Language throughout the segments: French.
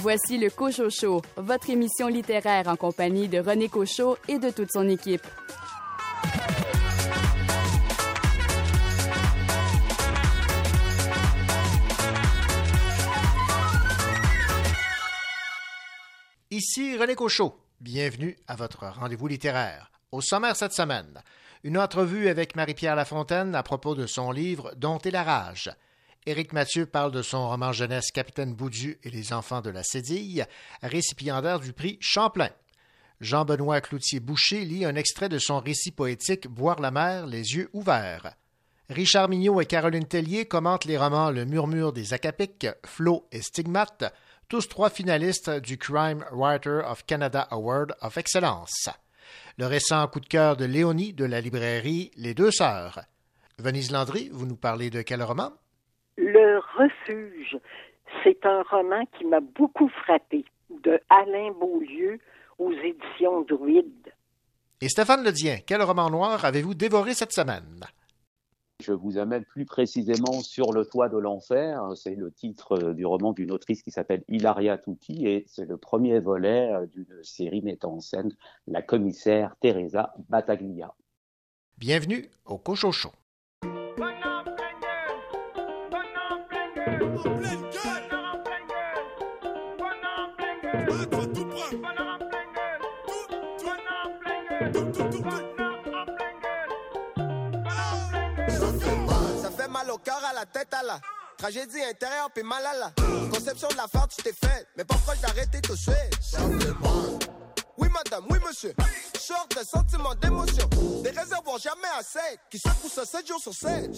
Voici le Cocho Show, votre émission littéraire en compagnie de René Cochot et de toute son équipe. Ici René Cochot. Bienvenue à votre rendez-vous littéraire. Au sommaire cette semaine, une entrevue avec Marie-Pierre Lafontaine à propos de son livre Dont la rage. Éric Mathieu parle de son roman jeunesse Capitaine Boudu et les enfants de la Cédille, récipiendaire du prix Champlain. Jean-Benoît Cloutier-Boucher lit un extrait de son récit poétique Boire la mer, les yeux ouverts. Richard Mignot et Caroline Tellier commentent les romans Le murmure des Acapiques, Flo et Stigmate, tous trois finalistes du Crime Writer of Canada Award of Excellence. Le récent coup de cœur de Léonie de la librairie Les Deux Sœurs. Venise Landry, vous nous parlez de quel roman? Le Refuge, c'est un roman qui m'a beaucoup frappé, de Alain Beaulieu aux éditions Druide. Et Stéphane Ledien, quel roman noir avez-vous dévoré cette semaine? Je vous amène plus précisément sur le toit de l'enfer. C'est le titre du roman d'une autrice qui s'appelle Hilaria Tutti et c'est le premier volet d'une série mettant en scène la commissaire Teresa Battaglia. Bienvenue au Cochocho. Au cœur, à la tête, à la tragédie intérieure, puis mal à la conception de la farce, tu t'es fait. Mais proche d'arrêter tout de suite? Oui, madame, oui, monsieur. Sorte de sentiments d'émotion. Des réservoirs jamais assez. Qui secouent ça 7 jours sur 7.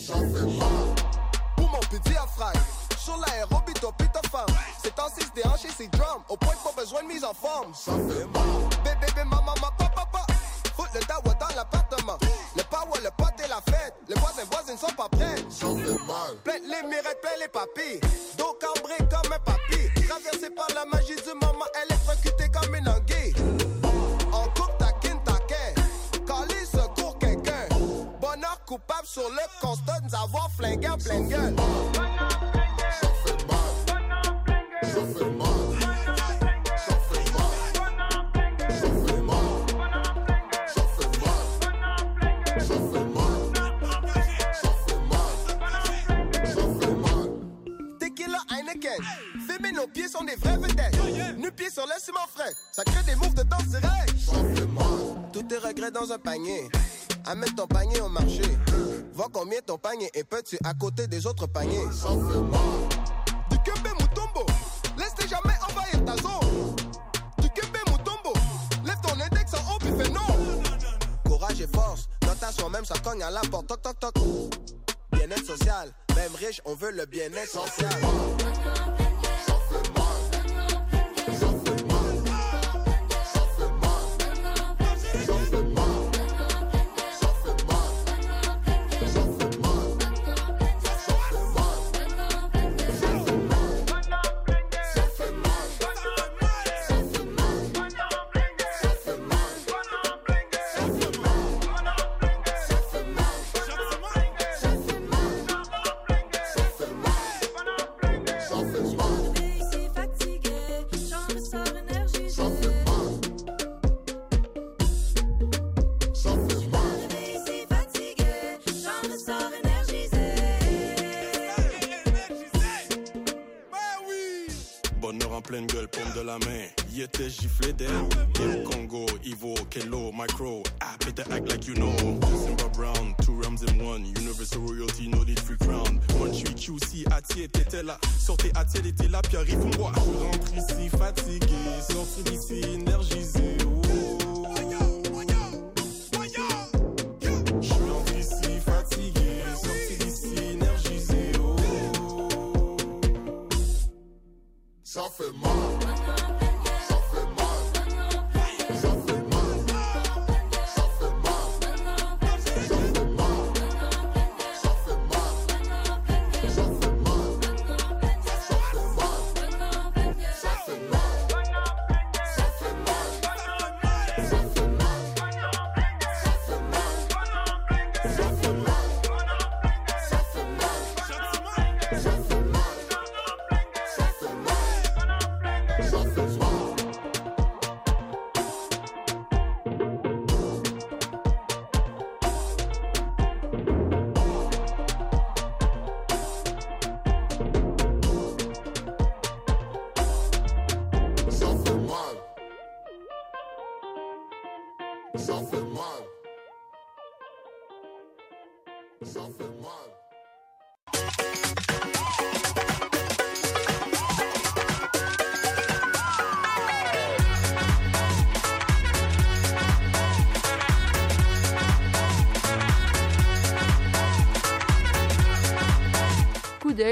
Pour mon petit diaphragme. Sur l'aérobie, toi, pita femme. C'est en 6 déhanché, c'est drum. Au point de pas besoin de mise en forme. Bébé, bébé, maman, papa, papa. Fout le tawa dans Le power, le pote et la fête. Les voisins, voisines sont pas prêts. Plein les mirettes, plein les papilles. Dos cambré comme un papy. Traversé par la magie du moment, électrocutée comme une anguille. En coupe, taquine, taquin. Cali secours quelqu'un. Bonheur coupable sur le constat nous avoir flingué en pleine gueule. Tequila pieds sont des vrais vedettes. Nu pieds sur le ciment frais. Ça crée des moves de danse direct. Tous tes regrets dans un panier. Amène ton panier au marché. Vois combien ton panier est petit à côté des autres paniers. Du Kembe Mutombo. Laisse jamais envahir ta zone. Du Kembe Mutombo. Lève ton index en haut puis fais non. Courage et force. Dans ta soi-même, ça cogne à la porte. Bien-être social. Même riche, on veut le bien-être social. La main. Y était giflé d'air. Im Congo, Ivo, Kelo, Micro. Ah, better act like you know. Simba Brown, two rams in one. Universal royalty, no need free crown. One QC, Atier, t'étais là. Sortez Atier, était là, puis arrive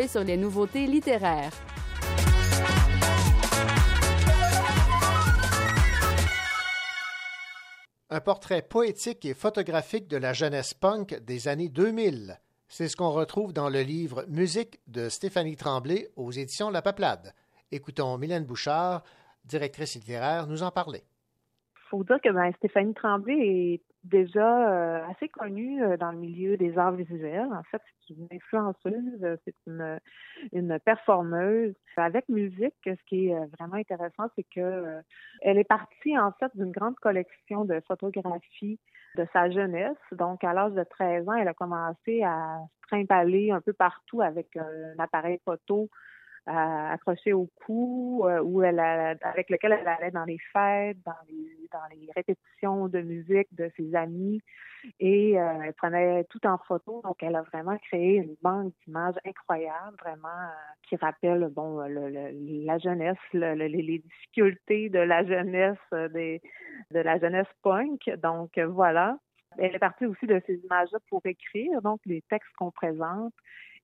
sur les nouveautés littéraires. Un portrait poétique et photographique de la jeunesse punk des années 2000. C'est ce qu'on retrouve dans le livre Musique de Stéphanie Tremblay aux éditions La Peuplade. Écoutons Mylène Bouchard, directrice littéraire, nous en parler. Faut dire que ben, Stéphanie Tremblay est déjà euh, assez connue euh, dans le milieu des arts visuels. En fait, c'est une influenceuse, euh, c'est une, une performeuse. Avec musique, ce qui est vraiment intéressant, c'est que elle est partie en fait d'une grande collection de photographies de sa jeunesse. Donc, à l'âge de 13 ans, elle a commencé à trimballer un peu partout avec un appareil photo euh, accroché au cou, euh, où elle a- avec lequel elle allait dans les fêtes, dans les, dans les répétitions de musique de ses amis, et euh, elle prenait tout en photo. Donc, elle a vraiment créé une banque d'images incroyable, vraiment euh, qui rappelle bon le- la jeunesse, le- le- les, difficultés de la jeunesse des, de la jeunesse punk. Donc voilà. Elle est partie aussi de ces images-là pour écrire, donc les textes qu'on présente.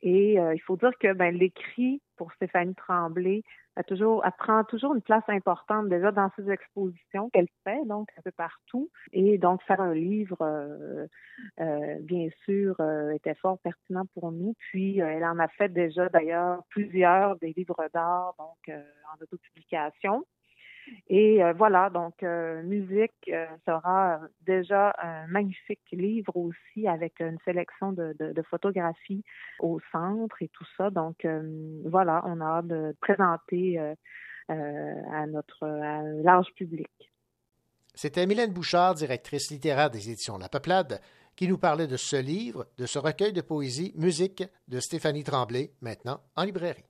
Et euh, il faut dire que ben, l'écrit pour Stéphanie Tremblay a toujours, elle prend toujours une place importante déjà dans ses expositions qu'elle fait, donc un peu partout. Et donc faire un livre, euh, euh, bien sûr, euh, était fort pertinent pour nous. Puis euh, elle en a fait déjà d'ailleurs plusieurs des livres d'art, donc euh, en autopublication. Et euh, voilà, donc euh, musique euh, sera déjà un magnifique livre aussi avec une sélection de, photographies au centre et tout ça. Donc voilà, on a hâte de présenter à notre large public. C'était Mylène Bouchard, directrice littéraire des éditions La Peuplade, qui nous parlait de ce livre, de ce recueil de poésie Musique de Stéphanie Tremblay, maintenant en librairie.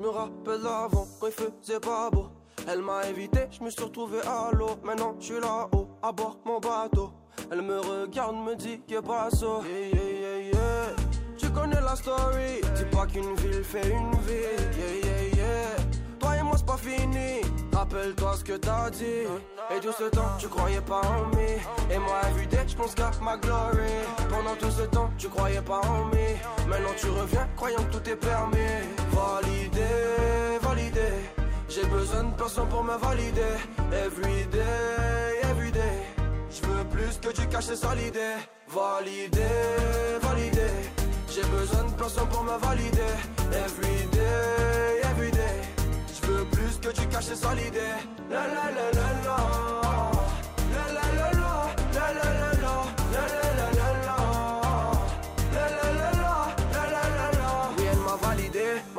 Me rappelle avant, quand il faisait pas beau. Elle m'a invité, je me suis retrouvé à l'eau. Maintenant, je suis là-haut, à bord mon bateau. Elle me regarde, me dit que pas ça. Yeah, yeah, yeah, yeah. Tu connais la story. Dis pas qu'une ville fait une ville. Yeah, yeah, yeah. Toi et moi, c'est pas fini. Rappelle-toi ce que t'as dit. Et tout ce temps, tu croyais pas en moi. Et moi, everyday, je pense qu'à ma glory. Pendant tout ce temps, tu croyais pas en moi. Maintenant, tu reviens, croyant que tout est permis. Validé. J'ai besoin de personne pour me valider. Everyday, everyday. Je veux plus que tu caches ça l'idée. Validé, validé. J'ai besoin de personne pour me valider. Everyday, everyday. Je veux plus que tu caches ça l'idée. La la la la la. La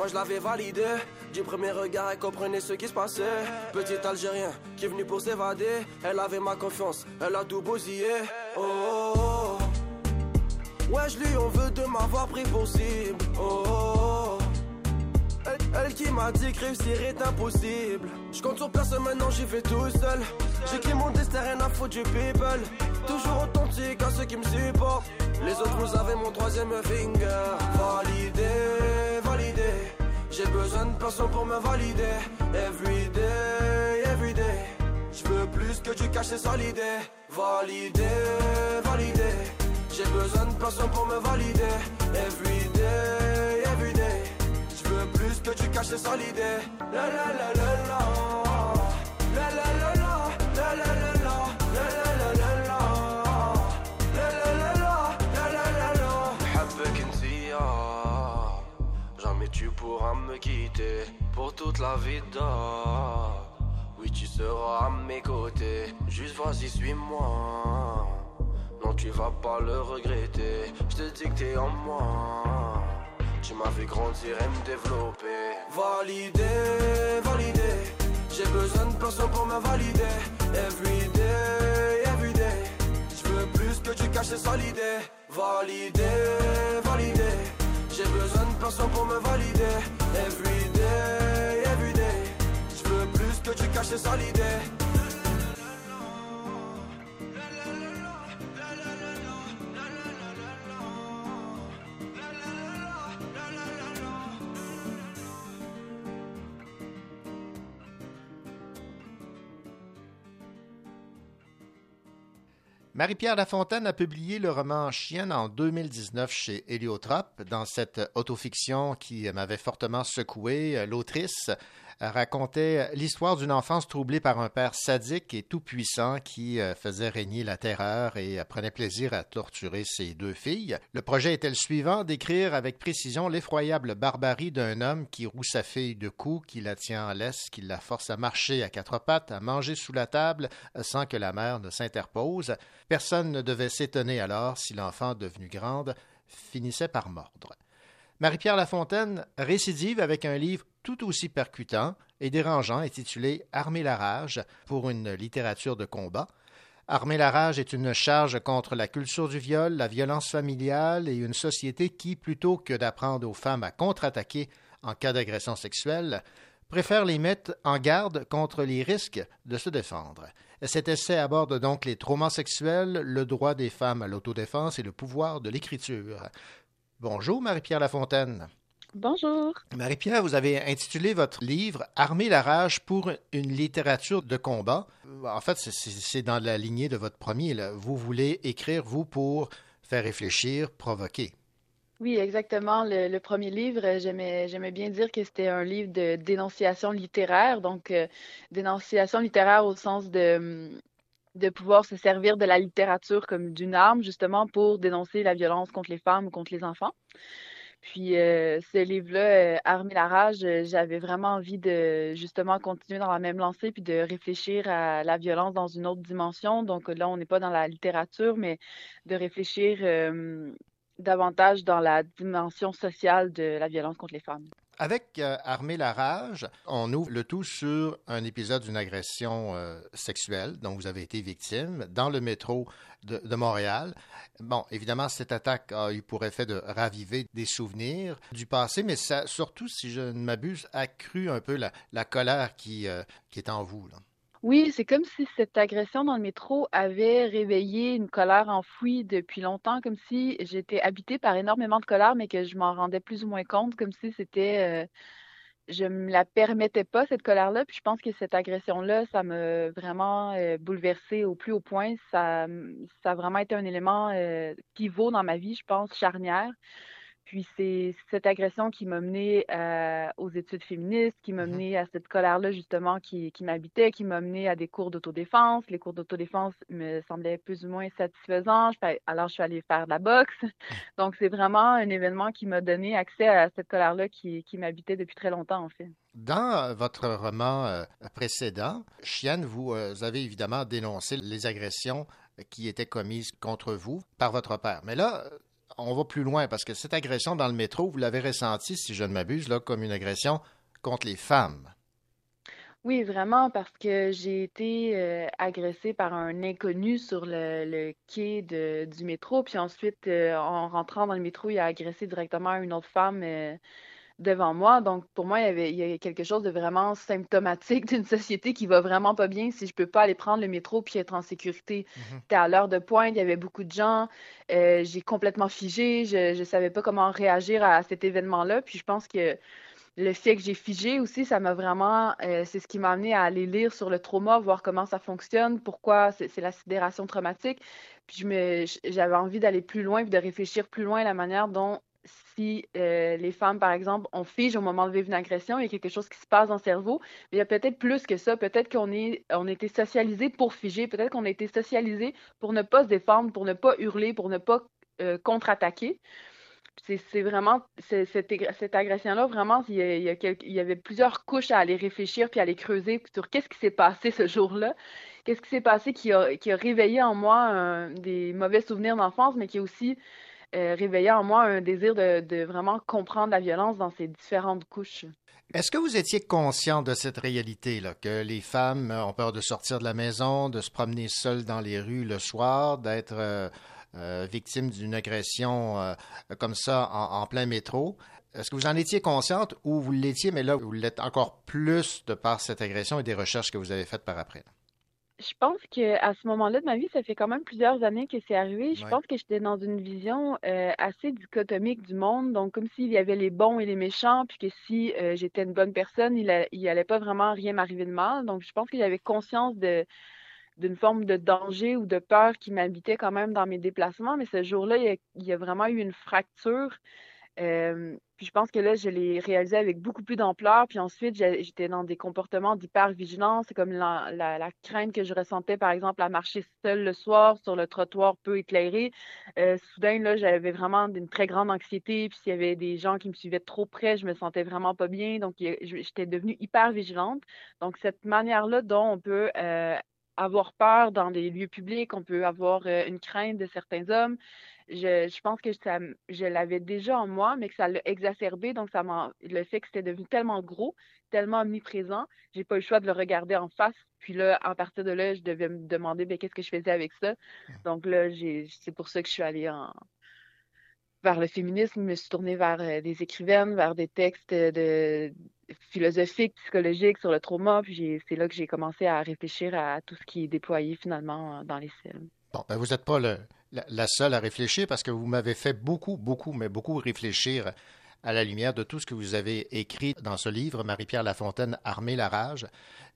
moi je l'avais validé. Du premier regard, elle comprenait ce qui se passait. Petit Algérien qui est venu pour s'évader. Elle avait ma confiance, elle a tout bousillé. Oh, oh, oh. Ouais, je lui en veux de m'avoir pris pour cible. Oh, oh, oh. Elle, elle qui m'a dit que réussir est impossible. Je compte sur personne maintenant, j'y vais tout seul. J'écris mon destin, rien à foutre du people. Toujours authentique à ceux qui me supportent. Les autres, vous avez mon troisième finger. Validé. J'ai besoin de personne pour me valider. Everyday, everyday. Je veux plus que tu caches ça l'idée. Validé, validé. J'ai besoin de personne pour me valider. Everyday, everyday. Je veux plus que tu caches ça l'idée. La la la. La la la la. La la la la. La me quitter pour toute la vida. Oui, tu seras à mes côtés. Juste vas-y, suis-moi. Non, tu vas pas le regretter. Je te dis que t'es en moi. Tu m'as fait grandir et me développer. Validé, validé. J'ai besoin de personne pour me valider. Everyday, everyday. Je veux plus que tu caches ça l'idée. Validé, validé. J'ai besoin de personne pour me valider. Everyday, everyday. Je veux plus que tu caches sales idées. Marie-Pierre Lafontaine a publié le roman Chienne en 2019 chez Héliotrope. Dans cette autofiction qui m'avait fortement secoué, l'autrice racontait l'histoire d'une enfance troublée par un père sadique et tout-puissant qui euh, faisait régner la terreur et euh, prenait plaisir à torturer ses deux filles. Le projet était le suivant, d'écrire avec précision l'effroyable barbarie d'un homme qui roue sa fille de coups, qui la tient en laisse, qui la force à marcher à quatre pattes, à manger sous la table euh, sans que la mère ne s'interpose. Personne ne devait s'étonner alors si l'enfant, devenu grande, finissait par mordre. Marie-Pierre Lafontaine récidive avec un livre tout aussi percutant et dérangeant intitulé Armer la rage pour une littérature de combat. Armer la rage est une charge contre la culture du viol, la violence familiale et une société qui, plutôt que d'apprendre aux femmes à contre-attaquer en cas d'agression sexuelle, préfère les mettre en garde contre les risques de se défendre. Cet essai aborde donc les traumas sexuels, le droit des femmes à l'autodéfense et le pouvoir de l'écriture. Bonjour Marie-Pierre Lafontaine. Bonjour. Marie-Pierre, vous avez intitulé votre livre Armer la rage pour une littérature de combat. En fait, c'est- dans la lignée de votre premier. là. Vous voulez écrire, vous, pour faire réfléchir, provoquer. Oui, exactement. Le, le premier livre, j'aimais, bien dire que c'était un livre de dénonciation littéraire. Donc, euh, dénonciation littéraire au sens de, de pouvoir se servir de la littérature comme d'une arme, justement, pour dénoncer la violence contre les femmes ou contre les enfants. Puis, euh, ce livre-là, euh, la rage, euh, j'avais vraiment envie de, justement, continuer dans la même lancée puis de réfléchir à la violence dans une autre dimension. Donc, là, on n'est pas dans la littérature, mais de réfléchir euh, davantage dans la dimension sociale de la violence contre les femmes. Avec euh, Armer la rage, on ouvre le tout sur un épisode d'une agression euh, sexuelle dont vous avez été victime dans le métro de, Montréal. Bon, évidemment, cette attaque a eu pour effet de raviver des souvenirs du passé, mais ça, surtout, si je ne m'abuse, accru un peu la, colère qui, euh, qui est en vous. Oui, c'est comme si cette agression dans le métro avait réveillé une colère enfouie depuis longtemps, comme si j'étais habitée par énormément de colère, mais que je m'en rendais plus ou moins compte, comme si c'était, euh, je me la permettais pas, cette colère-là. Puis je pense que cette agression-là, ça m'a vraiment euh, bouleversée au plus haut point. Ça, ça a vraiment été un élément euh, pivot dans ma vie, je pense, charnière. Puis c'est cette agression qui m'a menée euh, aux études féministes, qui m'a menée à cette colère-là justement qui, qui m'habitait, qui m'a menée à des cours d'autodéfense. Les cours d'autodéfense me semblaient plus ou moins satisfaisants. Alors je suis allée faire de la boxe. Donc c'est vraiment un événement qui m'a donné accès à cette colère-là qui, qui m'habitait depuis très longtemps en fait. Dans euh, votre roman euh, précédent, Chienne, vous avez évidemment dénoncé les agressions qui étaient commises contre vous par votre père. Mais là, on va plus loin parce que cette agression dans le métro, vous l'avez ressentie, si je ne m'abuse, comme une agression contre les femmes. Oui, vraiment, parce que j'ai été euh, agressée par un inconnu sur le, quai du métro. Puis ensuite, euh, en rentrant dans le métro, il a agressé directement une autre femme euh, devant moi. Donc, pour moi, il y avait, il y a quelque chose de vraiment symptomatique d'une société qui va vraiment pas bien si je peux pas aller prendre le métro puis être en sécurité. C'était à l'heure de pointe, il y avait beaucoup de gens. Euh, j'ai complètement figé. Je, je savais pas comment réagir à cet événement-là. Puis je pense que le fait que j'ai figé aussi, ça m'a vraiment, euh, c'est ce qui m'a amené à aller lire sur le trauma, voir comment ça fonctionne, pourquoi c'est la sidération traumatique. Puis j'avais envie d'aller plus loin, puis de réfléchir plus loin à la manière dont si euh, les femmes, par exemple, on fige au moment de vivre une agression, il y a quelque chose qui se passe dans le cerveau, mais il y a peut-être plus que ça. Peut-être qu'on a été socialisé pour figer, peut-être qu'on a été socialisé pour ne pas se défendre, pour ne pas hurler, pour ne pas euh, contre-attaquer. C'est vraiment cette, agression-là, vraiment, il y, avait plusieurs couches à aller réfléchir puis à aller creuser sur qu'est-ce qui s'est passé ce jour-là, qu'est-ce qui s'est passé qui a, réveillé en moi un- des mauvais souvenirs d'enfance, mais qui a aussi euh, réveillé en moi un désir de, vraiment comprendre la violence dans ses différentes couches. Est-ce que vous étiez conscient de cette réalité-là, que les femmes ont peur de sortir de la maison, de se promener seules dans les rues le soir, d'être euh, euh, victime d'une agression euh, comme ça en, en plein métro? Est-ce que vous en étiez consciente ou vous l'étiez, mais là, vous l'êtes encore plus de par cette agression et des recherches que vous avez faites par après? Je pense que à ce moment-là de ma vie, ça fait quand même plusieurs années que c'est arrivé. Je Ouais. pense que j'étais dans une vision euh, assez dichotomique du monde, donc comme s'il y avait les bons et les méchants, puis que si euh, j'étais une bonne personne, il, il allait pas vraiment rien m'arriver de mal. Donc je pense que j'avais conscience de d'une forme de danger ou de peur qui m'habitait quand même dans mes déplacements, mais ce jour-là, il y a vraiment eu une fracture. Euh, puis je pense que là, je l'ai réalisé avec beaucoup plus d'ampleur. Puis ensuite, j'étais dans des comportements d'hypervigilance. C'est comme la, la, crainte que je ressentais, par exemple, à marcher seule le soir sur le trottoir peu éclairé. Euh, soudain, là, j'avais vraiment une très grande anxiété. Puis s'il y avait des gens qui me suivaient trop près, je me sentais vraiment pas bien. Donc, j'étais devenue hyper vigilante. Donc, cette manière-là dont on peut euh, avoir peur dans des lieux publics, on peut avoir euh, une crainte de certains hommes. Je, je pense que ça, je l'avais déjà en moi, mais que ça l'a exacerbé. Donc, ça m'a, le fait que c'était devenu tellement gros, tellement omniprésent, j'ai pas eu le choix de le regarder en face. Puis là, à partir de là, je devais me demander ben, qu'est-ce que je faisais avec ça? Donc là, c'est pour ça que je suis allée en, vers le féminisme, je me suis tournée vers euh, des écrivaines, vers des textes de philosophiques, psychologiques sur le trauma. Puis c'est là que j'ai commencé à réfléchir à tout ce qui est déployé finalement euh, dans les films. Bon, ben vous n'êtes pas le- la, la seule à réfléchir parce que vous m'avez fait beaucoup, beaucoup, mais beaucoup réfléchir à la lumière de tout ce que vous avez écrit dans ce livre, Marie-Pierre Lafontaine, Armer la rage.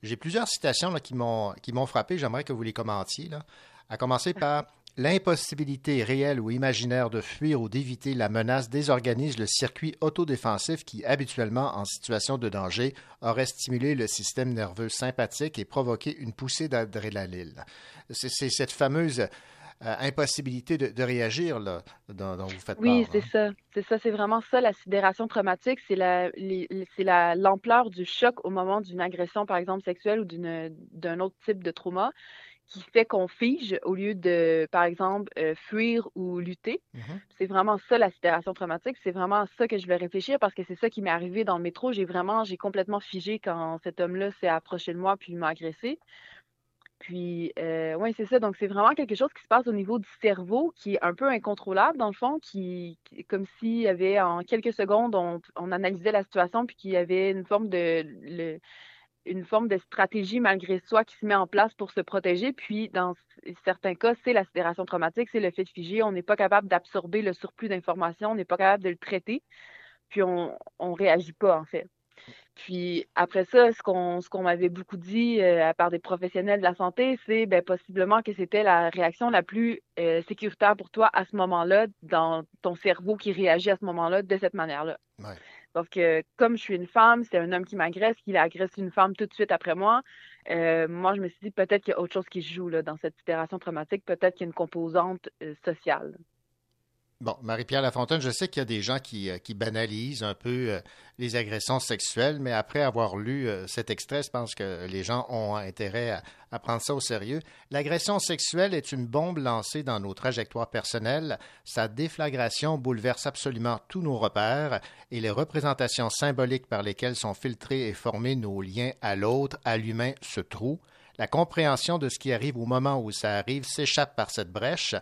J'ai plusieurs citations là, qui m'ont qui m'ont frappé. J'aimerais que vous les commentiez. Là. À commencer par L'impossibilité réelle ou imaginaire de fuir ou d'éviter la menace désorganise le circuit autodéfensif qui, habituellement en situation de danger, aurait stimulé le système nerveux sympathique et provoqué une poussée d'adrénaline. C'est cette fameuse euh, impossibilité de, de réagir là, dont, dont vous faites Oui, c'est hein. ça. C'est ça, c'est vraiment ça, la sidération traumatique. C'est la, l'ampleur du choc au moment d'une agression, par exemple, sexuelle ou d'un autre type de trauma qui fait qu'on fige au lieu de, par exemple, euh, fuir ou lutter. Mhm. C'est vraiment ça, la sidération traumatique. C'est vraiment ça que je vais réfléchir parce que c'est ça qui m'est arrivé dans le métro. J'ai vraiment, j'ai complètement figé quand cet homme-là s'est approché de moi puis il m'a agressé. Puis, euh, ouais, c'est ça. Donc, c'est vraiment quelque chose qui se passe au niveau du cerveau qui est un peu incontrôlable, dans le fond, qui, qui- comme s'il y avait en quelques secondes, on, on analysait la situation, puis qu'il y avait une forme de, le- une forme de stratégie malgré soi qui se met en place pour se protéger. Puis, dans certains cas, c'est la sidération traumatique, c'est le fait de figer. On n'est pas capable d'absorber le surplus d'informations, on n'est pas capable de le traiter, puis on, on réagit pas, en fait. Puis après ça, ce qu'on qu'on m'avait beaucoup dit euh, à part des professionnels de la santé, c'est ben, possiblement que c'était la réaction la plus euh, sécuritaire pour toi à ce moment-là, dans ton cerveau qui réagit à ce moment-là de cette manière-là. Ouais. Donc, euh, comme je suis une femme, c'est un homme qui m'agresse, qu'il agresse une femme tout de suite après moi. euh, moi, je me suis dit peut-être qu'il y a autre chose qui joue dans cette sidération traumatique, peut-être qu'il y a une composante euh, sociale. Bon, Marie-Pierre Lafontaine, je sais qu'il y a des gens qui, euh, banalisent un peu euh, les agressions sexuelles, mais après avoir lu euh, cet extrait, je pense que les gens ont intérêt à, prendre ça au sérieux. L'agression sexuelle est une bombe lancée dans nos trajectoires personnelles. Sa déflagration bouleverse absolument tous nos repères et les représentations symboliques par lesquelles sont filtrés et formés nos liens à l'autre, à l'humain, se. La compréhension de ce qui arrive au moment où ça arrive s'échappe par cette brèche.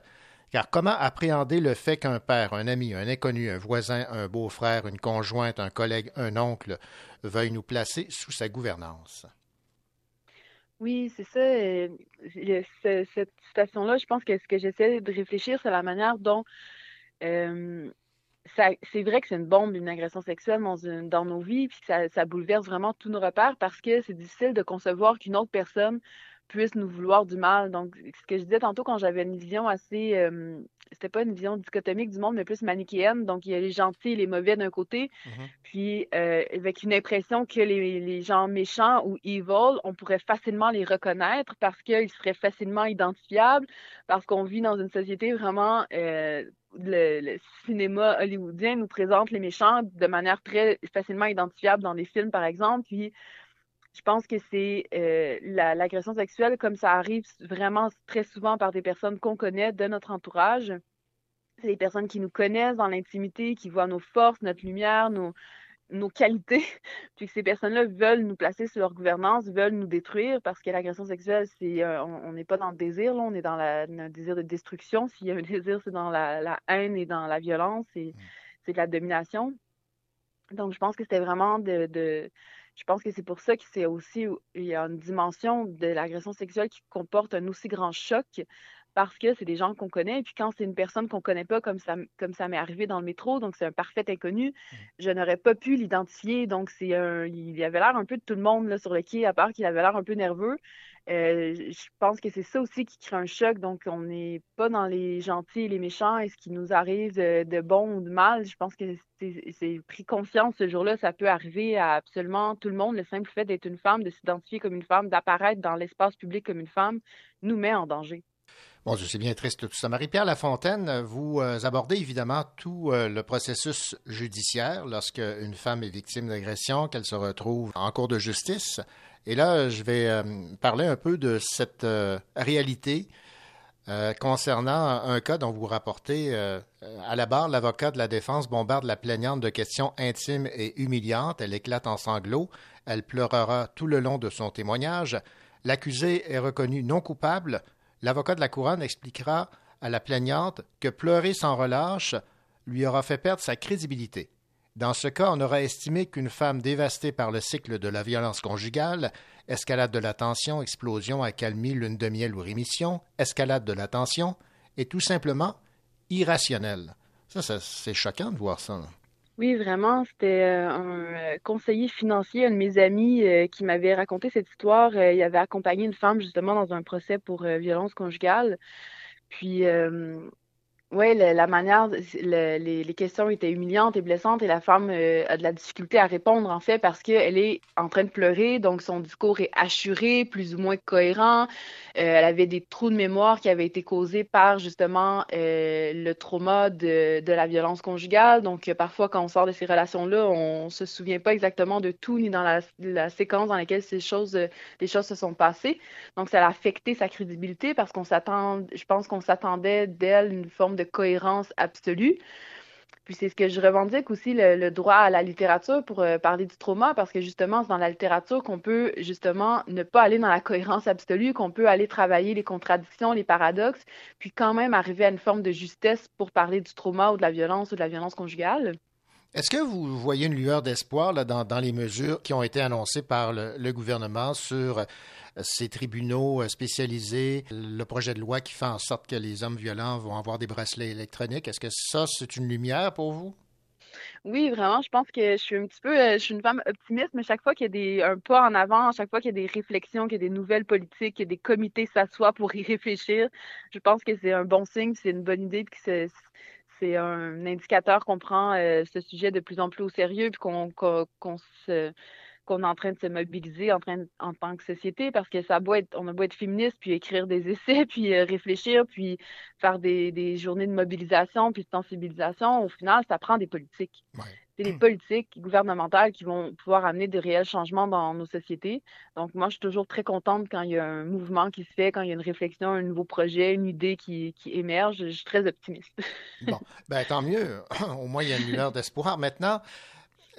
Car comment appréhender le fait qu'un père, un ami, un inconnu, un voisin, un beau-frère, une conjointe, un collègue, un oncle veuille nous placer sous sa gouvernance? Oui, c'est ça. euh, cette situation-là, je pense que ce que j'essaie de réfléchir, c'est la manière dont euh, c'est vrai que c'est une bombe, une agression sexuelle dans, nos vies, puis ça, ça bouleverse vraiment tous nos repères parce que c'est difficile de concevoir qu'une autre personne puisse nous vouloir du mal. Donc, ce que je disais tantôt quand j'avais une vision assez, euh, c'était pas une vision dichotomique du monde, mais plus manichéenne. Donc, il y a les gentils et les mauvais d'un côté, puis euh, avec une impression que les, les gens méchants ou evil, on pourrait facilement les reconnaître parce qu'ils seraient facilement identifiables, parce qu'on vit dans une société vraiment, euh, le, le cinéma hollywoodien nous présente les méchants de manière très facilement identifiable dans les films, par exemple, puis je pense que c'est euh, la- l'agression sexuelle, comme ça arrive vraiment très souvent par des personnes qu'on connaît de notre entourage. C'est des personnes qui nous connaissent dans l'intimité, qui voient nos forces, notre lumière, nos, nos qualités, puis que ces personnes-là veulent nous placer sous leur gouvernance, veulent nous détruire, parce que l'agression sexuelle, c'est euh, on n'est pas dans le désir, là, on est dans la, un désir de destruction. S'il y a un désir, c'est dans la, la haine et dans la violence, et c'est de la domination. Donc, je pense que c'était vraiment de, de- Je pense que c'est pour ça que c'est aussi, il y a une dimension de l'agression sexuelle qui comporte un aussi grand choc parce que c'est des gens qu'on connaît. Et puis quand c'est une personne qu'on connaît pas, comme ça, comme ça m'est arrivé dans le métro, donc c'est un parfait inconnu, je n'aurais pas pu l'identifier. Donc, c'est un, il avait l'air un peu de tout le monde là, sur le quai, à part qu'il avait l'air un peu nerveux. Euh, je pense que c'est ça aussi qui crée un choc. Donc, on n'est pas dans les gentils et les méchants et ce qui nous arrive de, bon ou de mal. Je pense que c'est pris conscience ce jour-là. Ça peut arriver à absolument tout le monde. Le simple fait d'être une femme, de s'identifier comme une femme, d'apparaître dans l'espace public comme une femme, nous met en danger. Bon, c'est bien triste tout ça. Marie-Pierre Lafontaine, vous euh, abordez évidemment tout euh, le processus judiciaire lorsque une femme est victime d'agression, qu'elle se retrouve en cours de justice. Et là, je vais euh, parler un peu de cette euh, réalité euh, concernant un cas dont vous rapportez euh, à la barre, l'avocat de la défense bombarde la plaignante de questions intimes et humiliantes. Elle éclate en sanglots. Elle pleurera tout le long de son témoignage. L'accusé est reconnu non coupable. L'avocat de la couronne expliquera à la plaignante que pleurer sans relâche lui aura fait perdre sa crédibilité. Dans ce cas, on aura estimé qu'une femme dévastée par le cycle de la violence conjugale, escalade de la tension, explosion, accalmie, lune de miel ou rémission, escalade de la tension, est tout simplement irrationnelle. Ça, ça c'est choquant de voir ça. Oui, vraiment, c'était euh, un euh, conseiller financier, un de mes amis, euh, qui m'avait raconté cette histoire. Il avait accompagné une femme justement dans un procès pour violence conjugale. Puis, ouais, la, manière, le- les, questions étaient humiliantes et blessantes et la femme euh, a de la difficulté à répondre en fait parce qu'elle est en train de pleurer, donc son discours est assuré, plus ou moins cohérent. Euh, elle avait des trous de mémoire qui avaient été causés par justement euh, le trauma de, la violence conjugale. Donc, parfois, quand on sort de ces relations-là, on se souvient pas exactement de tout ni dans la, séquence dans laquelle ces choses, les choses se sont passées. Donc, ça a affecté sa crédibilité parce qu'on s'attend, je pense qu'on s'attendait d'elle une forme de cohérence absolue. Puis c'est ce que je revendique aussi, le, droit à la littérature pour euh, parler du trauma, parce que justement, c'est dans la littérature qu'on peut justement ne pas aller dans la cohérence absolue, qu'on peut aller travailler les contradictions, les paradoxes, puis quand même arriver à une forme de justesse pour parler du trauma ou de la violence ou de la violence conjugale. Est-ce que vous voyez une lueur d'espoir dans, dans les mesures qui ont été annoncées par le, le gouvernement sur euh, ces tribunaux euh, spécialisés, le projet de loi qui fait en sorte que les hommes violents vont avoir des bracelets électroniques? Est-ce que ça, c'est une lumière pour vous? Oui, vraiment, je pense que je suis un petit peu, euh, je suis une femme optimiste, mais chaque fois qu'il y a des, un pas en avant, chaque fois qu'il y a des réflexions, qu'il y a des nouvelles politiques, qu'il y a des comités s'assoient pour y réfléchir, je pense que c'est un bon signe, c'est une bonne idée, puis que c'est, un indicateur qu'on prend euh, ce sujet de plus en plus au sérieux, puis qu'on, qu'on, qu'on se, qu'on est en train de se mobiliser en, train de- en tant que société, parce que ça beau être, on a beau être féministe, puis écrire des essais, puis euh, réfléchir, puis faire des, des journées de mobilisation, puis de sensibilisation, au final, ça prend des politiques. C'est les politiques gouvernementales qui vont pouvoir amener de réels changements dans nos sociétés. Donc, moi, je suis toujours très contente quand il y a un mouvement qui se fait, quand il y a une réflexion, un nouveau projet, une idée qui, qui émerge. Je suis très optimiste. Bon, ben, tant mieux. Au moins, il y a une lueur d'espoir. Maintenant,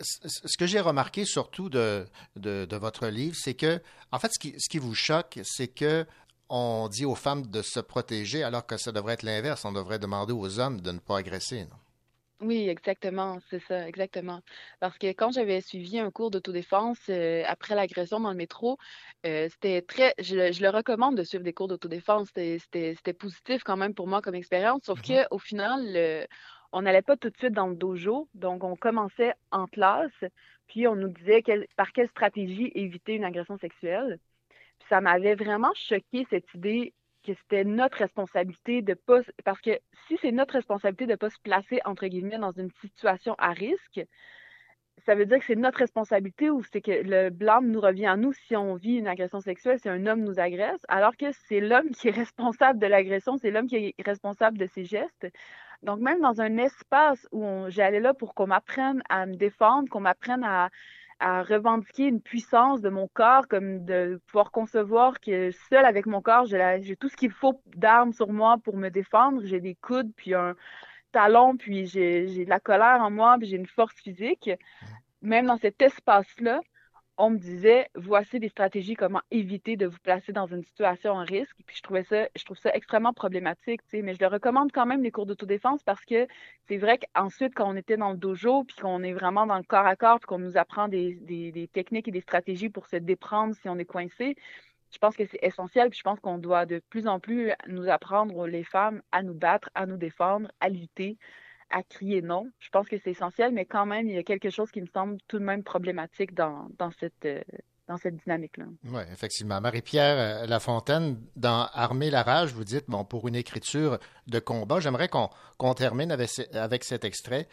ce que j'ai remarqué surtout de, de, de votre livre, c'est que, en fait, ce qui, ce qui vous choque, c'est que on dit aux femmes de se protéger alors que ça devrait être l'inverse. On devrait demander aux hommes de ne pas agresser. non? Oui, exactement, c'est ça, exactement. Parce que quand j'avais suivi un cours d'autodéfense euh, après l'agression dans le métro, euh, c'était très, je, le je le recommande de suivre des cours d'autodéfense. C'était, positif quand même pour moi comme expérience. Sauf que au final, le- on n'allait pas tout de suite dans le dojo, donc on commençait en classe, puis on nous disait par quelle stratégie éviter une agression sexuelle. Puis ça m'avait vraiment choqué cette idée que c'était notre responsabilité de pas parce que si c'est notre responsabilité de pas se placer entre guillemets dans une situation à risque, ça veut dire que c'est notre responsabilité ou c'est que le blâme nous revient à nous si on vit une agression sexuelle, si un homme nous agresse, alors que c'est l'homme qui est responsable de l'agression, c'est l'homme qui est responsable de ses gestes. Donc même dans un espace où j'allais là pour qu'on m'apprenne à me défendre, qu'on m'apprenne à à revendiquer une puissance de mon corps, comme de pouvoir concevoir que seul avec mon corps, j'ai tout ce qu'il faut d'armes sur moi pour me défendre. J'ai des coudes, puis un puis j'ai de la colère en moi, puis j'ai une force physique. même dans cet espace-là, on me disait, voici des stratégies comment éviter de vous placer dans une situation en risque. Puis je trouvais ça, je trouve ça extrêmement problématique, mais je le recommande quand même les cours d'autodéfense parce que c'est vrai qu'ensuite, quand on était dans le dojo, puis qu'on est vraiment dans le corps à corps, puis qu'on nous apprend des, des techniques et des stratégies pour se déprendre si on est coincé, je pense que c'est essentiel, puis je pense qu'on doit de plus en plus nous apprendre, les femmes, à nous battre, à nous défendre, à lutter, à crier non. Je pense que c'est essentiel, mais quand même, il y a quelque chose qui me semble tout de même problématique dans, euh, cette dynamique-là. Oui, effectivement. Marie-Pierre euh, Lafontaine, dans Armer la rage, vous dites, bon, pour une écriture de combat, j'aimerais qu'on termine avec cet extrait.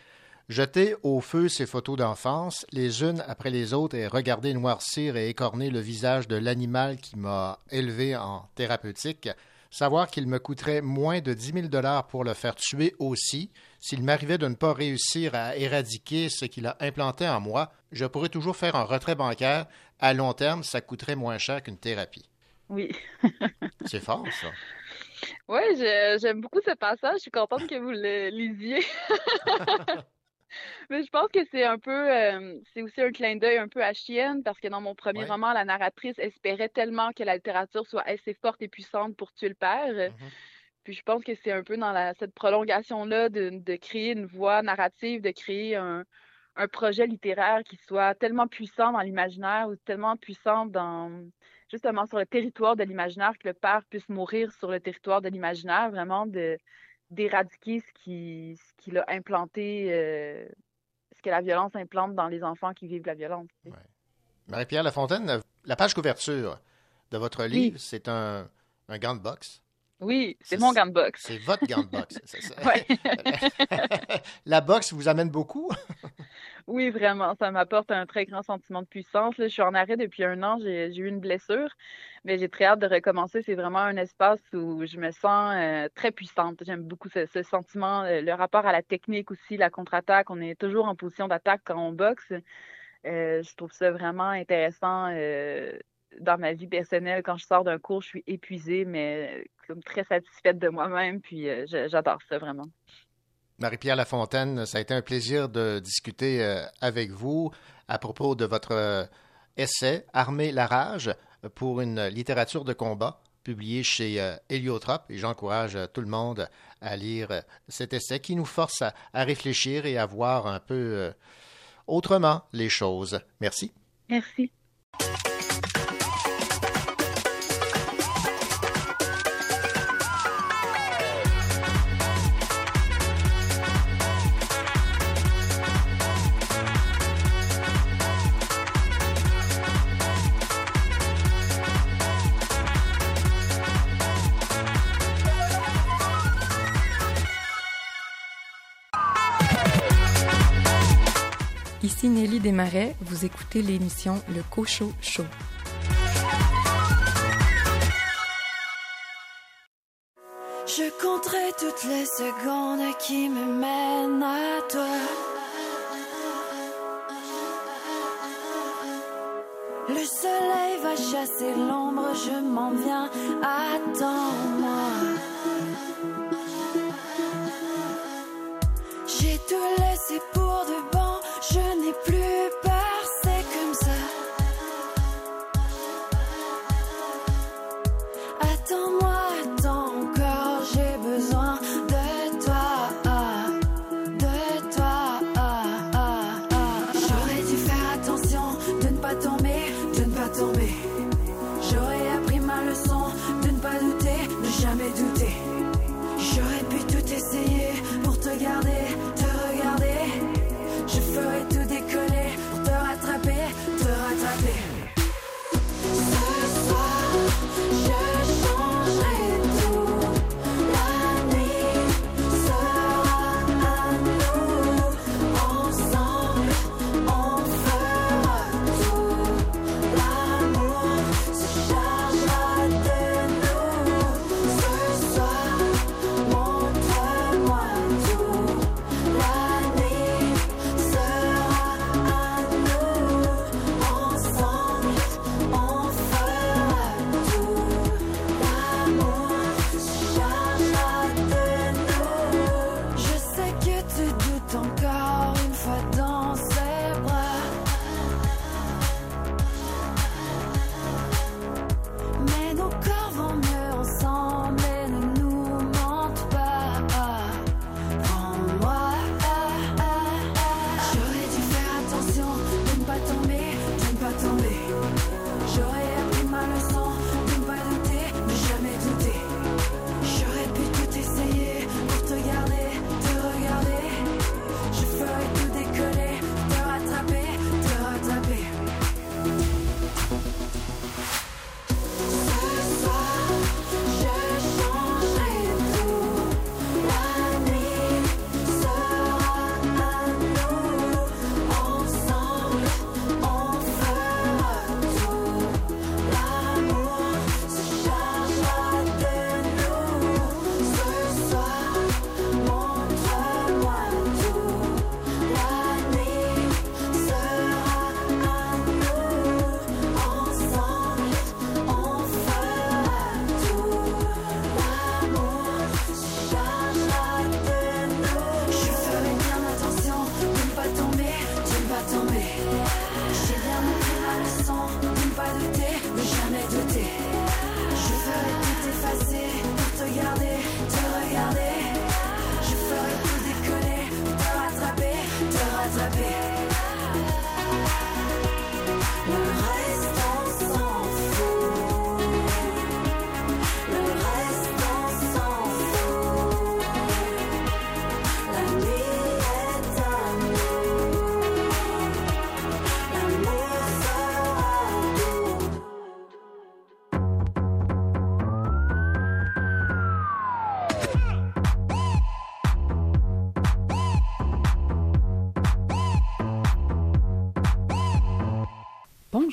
Jeter au feu ces photos d'enfance, les unes après les autres, et regarder noircir et écorner le visage de l'animal qui m'a élevé en thérapeutique, savoir qu'il me coûterait moins de 10 000 dollars pour le faire tuer aussi, s'il m'arrivait de ne pas réussir à éradiquer ce qu'il a implanté en moi, je pourrais toujours faire un retrait bancaire. À long terme, ça coûterait moins cher qu'une thérapie. Oui. C'est fort, ça. Oui, j'aime beaucoup ce passage. Je suis contente que vous le lisiez. Mais je pense que c'est un peu, euh, c'est aussi un clin d'œil un peu à Chienne, parce que dans mon premier Ouais. roman, la narratrice espérait tellement que la littérature soit assez forte et puissante pour tuer le père. Puis je pense que c'est un peu dans la, cette prolongation-là de, de créer une voie narrative, de créer un, un projet littéraire qui soit tellement puissant dans l'imaginaire ou tellement puissant dans justement sur le territoire de l'imaginaire que le père puisse mourir sur le territoire de l'imaginaire, vraiment de d'éradiquer ce qui ce qu'il a implanté, euh, ce que la violence implante dans les enfants qui vivent la violence. tu sais. Marie-Pierre Lafontaine, la page couverture de votre livre, c'est un, un gant de boxe. Oui, c'est mon gant de boxe. C'est votre gant de boxe. C'est ça. Ouais. la boxe vous amène beaucoup? Oui, vraiment, ça m'apporte un très grand sentiment de puissance. Là, je suis en arrêt depuis un an, j'ai eu une blessure, mais j'ai très hâte de recommencer. C'est vraiment un espace où je me sens euh, très puissante. J'aime beaucoup ce, ce sentiment, euh, le rapport à la technique aussi, la contre-attaque. On est toujours en position d'attaque quand on boxe. Euh, je trouve ça vraiment intéressant euh, dans ma vie personnelle. Quand je sors d'un cours, je suis épuisée, mais euh, comme très satisfaite de moi-même, puis euh, j'adore ça vraiment. Marie-Pierre Lafontaine, ça a été un plaisir de discuter euh, avec vous à propos de votre essai Armer la rage pour une littérature de combat publié chez Héliotrope et j'encourage tout le monde à lire cet essai qui nous force à, à réfléchir et à voir un peu autrement les choses. Merci. Merci. Ici Nelly Desmarais, vous écoutez l'émission Le Cochot Show. Je compterai toutes les secondes qui me mènent à toi. Le soleil va chasser l'ombre, je m'en viens, attends-moi. J'ai tout laissé pour de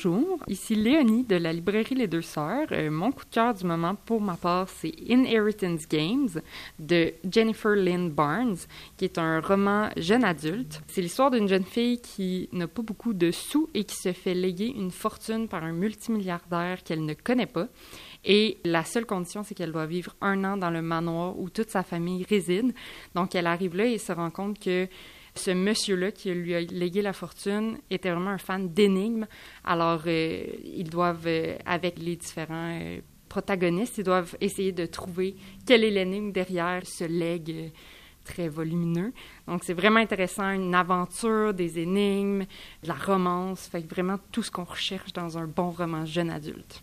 Bonjour, ici Léonie de la librairie Les Deux Sœurs. Euh, mon coup de cœur du moment pour ma part, c'est Inheritance Games de Jennifer Lynn Barnes, qui est un roman jeune adulte. C'est l'histoire d'une jeune fille qui n'a pas beaucoup de sous et qui se fait léguer une fortune par un multimilliardaire qu'elle ne connaît pas. Et la seule condition, c'est qu'elle doit vivre un an dans le manoir où toute sa famille réside. Donc, elle arrive là et se rend compte que ce monsieur-là qui lui a légué la fortune était vraiment un fan d'énigmes. Alors, euh, ils doivent, euh, avec les différents euh, protagonistes, ils doivent essayer de trouver quelle est l'énigme derrière ce legs très volumineux. Donc, c'est vraiment intéressant, une aventure, des énigmes, de la romance, fait vraiment tout ce qu'on recherche dans un bon roman jeune adulte.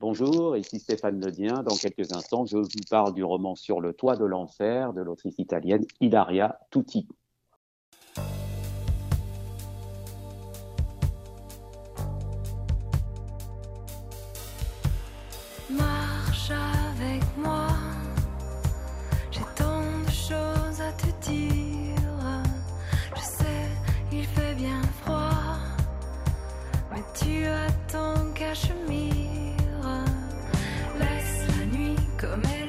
Bonjour, ici Stéphane Ledien. Dans quelques instants, je vous parle du roman Sur le toit de l'enfer de l'autrice italienne Ilaria Tutti. Cachemire. Laisse la nuit comme elle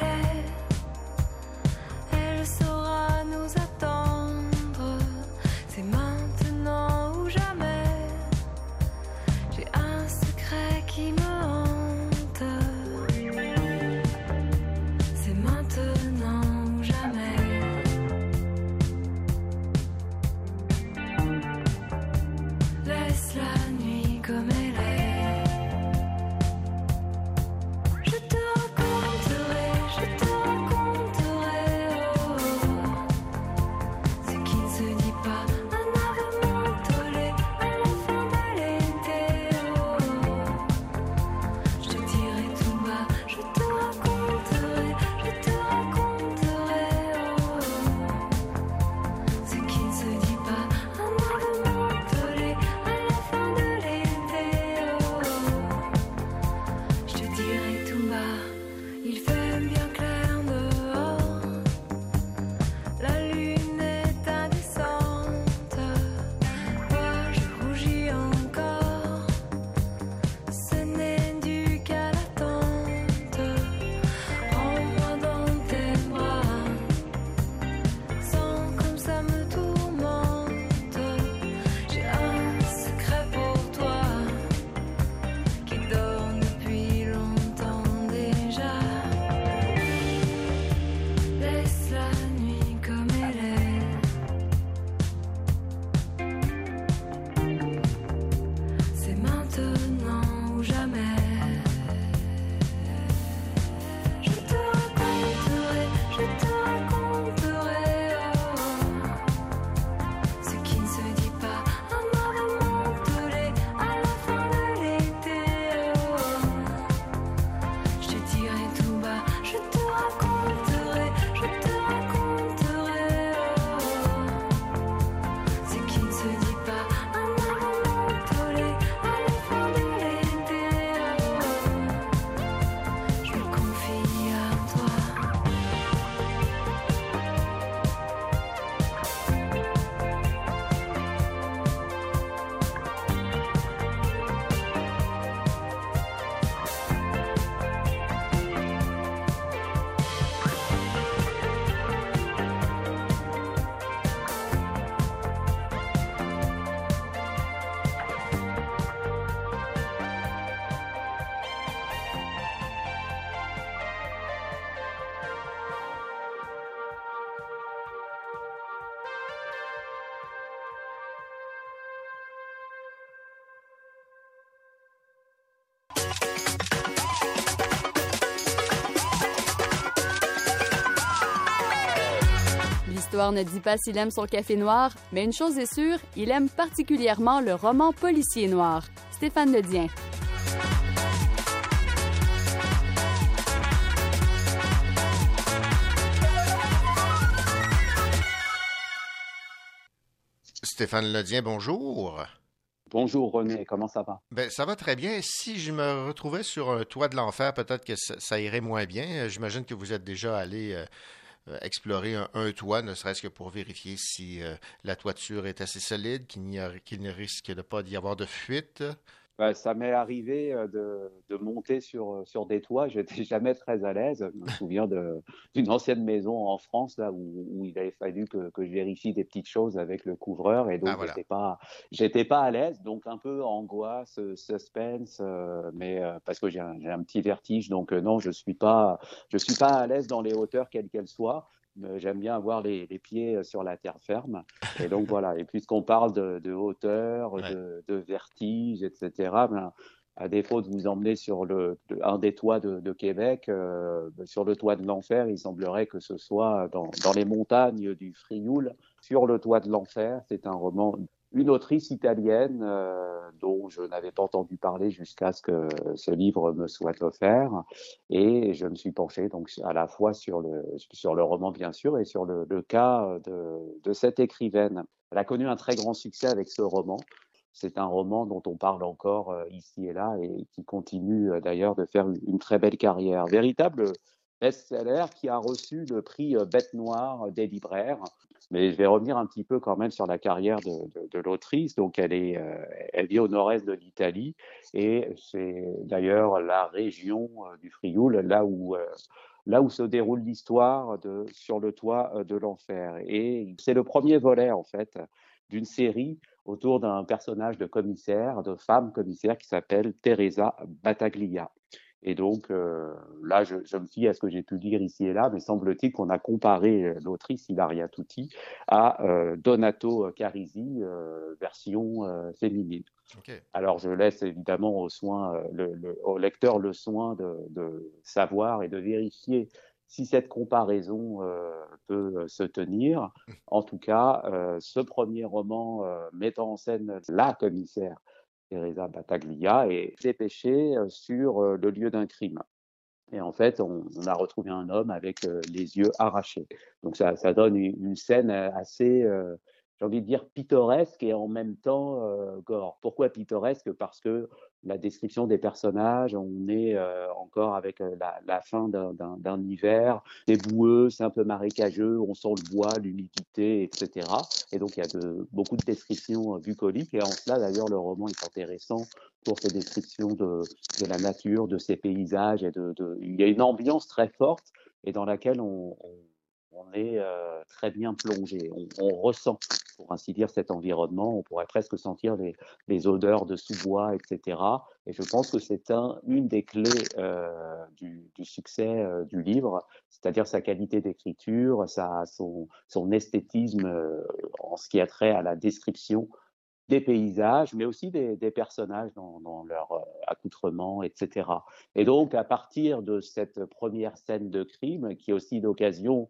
L'auteur ne dit pas s'il aime son café noir, mais une chose est sûre, il aime particulièrement le roman policier noir. Stéphane Ledien. Stéphane Ledien, bonjour. Bonjour René, comment ça va? Ben, ça va très bien. Si je me retrouvais sur un toit de l'enfer, peut-être que ça, ça irait moins bien. J'imagine que vous êtes déjà allé euh, euh, explorer un, toit, ne serait-ce que pour vérifier si euh, la toiture est assez solide, qu'il ne risque pas d'y avoir de fuite. Bah, ça m'est arrivé euh, de, de monter sur, sur des toits. J'étais jamais très à l'aise. Je me souviens d'une ancienne maison en France là où, où il avait fallu que, que je vérifie des petites choses avec le couvreur et donc Ah, voilà. j'étais pas j'étais pas à l'aise. Donc un peu angoisse, suspense, euh, mais euh, parce que j'ai un, j'ai un petit vertige. Donc euh, non, je suis pas je suis pas à l'aise dans les hauteurs quelles qu'elles soient. Mais J'aime bien avoir les, les pieds sur la terre ferme. Et donc voilà. Et puisqu'on parle de, de hauteur, de, de vertige, etc., ben, à défaut de vous emmener sur le, un des toits de, de Québec, euh, sur le toit de l'enfer, il semblerait que ce soit dans, dans les montagnes du Frioul, sur le toit de l'enfer. C'est un roman, une autrice italienne euh, dont je n'avais pas entendu parler jusqu'à ce que ce livre me soit offert. Et je me suis penché donc à la fois sur le, sur le roman, bien sûr, et sur le, cas de, de cette écrivaine. Elle a connu un très grand succès avec ce roman. C'est un roman dont on parle encore euh, ici et là et qui continue euh, d'ailleurs de faire une, très belle carrière. Véritable best-seller qui a reçu le prix Bête Noire des libraires. Mais je vais revenir un petit peu quand même sur la carrière de, l'autrice. Donc, elle, est, euh, elle vit au nord-est de l'Italie et c'est d'ailleurs la région euh, du Frioul, là où, euh, là où se déroule l'histoire de sur le toit de l'enfer. Et c'est le premier volet, en fait, d'une série autour d'un personnage de commissaire, de femme commissaire qui s'appelle Teresa Battaglia. Et donc euh, là, je, je me fie à ce que j'ai pu lire ici et là, mais semble-t-il qu'on a comparé euh, l'autrice Ilaria Tutti à euh, Donato Carisi, euh, version féminine. Alors je laisse évidemment au, soin, le, le- au lecteur le soin de, de savoir et de vérifier si cette comparaison peut se tenir. En tout cas, ce premier roman mettant en scène la commissaire Teresa Battaglia est dépêché euh, sur euh, le lieu d'un crime. Et en fait, on, a retrouvé un homme avec euh, les yeux arrachés. Donc ça, donne une, scène assez, j'ai envie de dire, pittoresque et en même temps gore. Pourquoi pittoresque? Parce que la description des personnages, on est euh, encore avec euh, la, la fin d'un- hiver, c'est boueux, c'est un peu marécageux, on sent le bois, l'humidité, etc. Et donc il y a de, beaucoup de descriptions euh, bucoliques. Et en cela, d'ailleurs, le roman est intéressant pour ses descriptions de, de la nature, de ses paysages. Et de, de- Il y a une ambiance très forte et dans laquelle on, on, on est euh, très bien plongé. On, ressent, pour ainsi dire, cet environnement. On pourrait presque sentir les, odeurs de sous-bois, etc. Et je pense que c'est un, une des clés euh, du, succès euh, du livre, c'est-à-dire sa qualité d'écriture, son, son esthétisme en ce qui a trait à la description des paysages, mais aussi des, personnages dans, dans leur accoutrement, etc. Et donc, à partir de cette première scène de crime, qui est aussi l'occasion